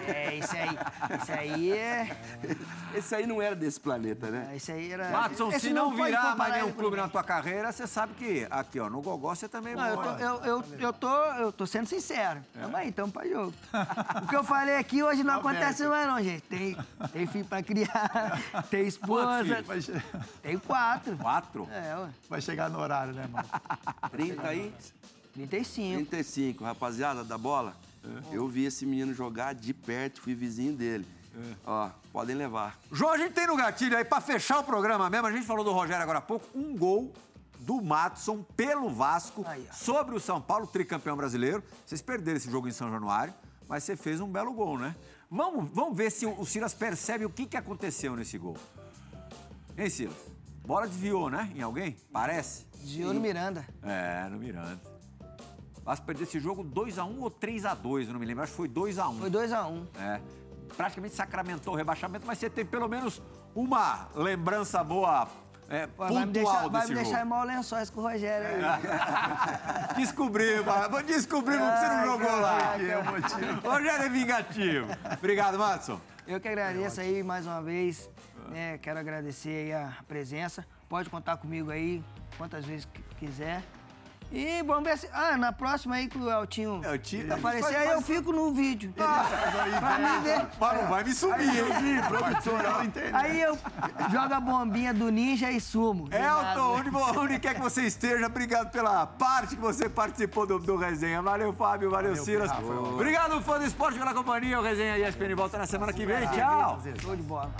É, esse aí. Esse aí é. Esse aí não era desse planeta, né? Esse aí era. Watson, esse se não, pode virar mais nenhum clube na tua carreira, você sabe que aqui, ó, no Gogó você também Não, eu tô, mora. eu, eu, eu, tô, eu tô sendo sincero. Tamo aí, tamo pra jogo. O que eu falei aqui hoje não acontece mais, não, gente. Tem, tem filho pra criar, tem esposa. Vai, che- Tem quatro. Quatro? É, ué. vai chegar no horário, né, mano? 30 aí, 35. 35, rapaziada da bola. Eu vi esse menino jogar de perto, fui vizinho dele. Ó, podem levar. João, a gente tem no gatilho aí, pra fechar o programa mesmo, a gente falou do Rogério agora há pouco, um gol do Matson pelo Vasco Aí, sobre o São Paulo, tricampeão brasileiro. Vocês perderam esse jogo em São Januário, mas você fez um belo gol, né? Vamos, vamos ver se o, Silas percebe o que, que aconteceu nesse gol. Hein, Silas? Bola desviou, né? Em alguém? Parece. Desviou no Miranda. É, no Miranda. Vasco perdeu esse jogo 2x1 ou 3x2, eu não me lembro. Acho que foi 2x1. Foi 2x1. É. Praticamente sacramentou o rebaixamento, mas você teve pelo menos uma lembrança boa, é, Pô, pontual vai me deixar, vai me deixar em mau lençóis com o Rogério aí. Descobrimos, mas descobrimos que você não jogou lá. é. Rogério é vingativo. Obrigado, Matson. Eu que agradeço aí mais uma vez. né? quero agradecer aí a presença. Pode contar comigo aí quantas vezes quiser. E vamos ver se. Ah, na próxima aí que o Eltinho Eltinho- aparecer, Faz- aí eu fico no vídeo. Entendeu? pra mim ver. Mas não vai me subir, hein? Produtor, ela entende. Aí eu jogo a bombinha do ninja e sumo. Elton, onde, onde quer que você esteja, obrigado pela parte que você participou do, do Resenha. Valeu, Fábio, valeu, Silas. Obrigado, fã do esporte, pela companhia. O Resenha ESPN volta na semana que vem. Tchau. Show de bola.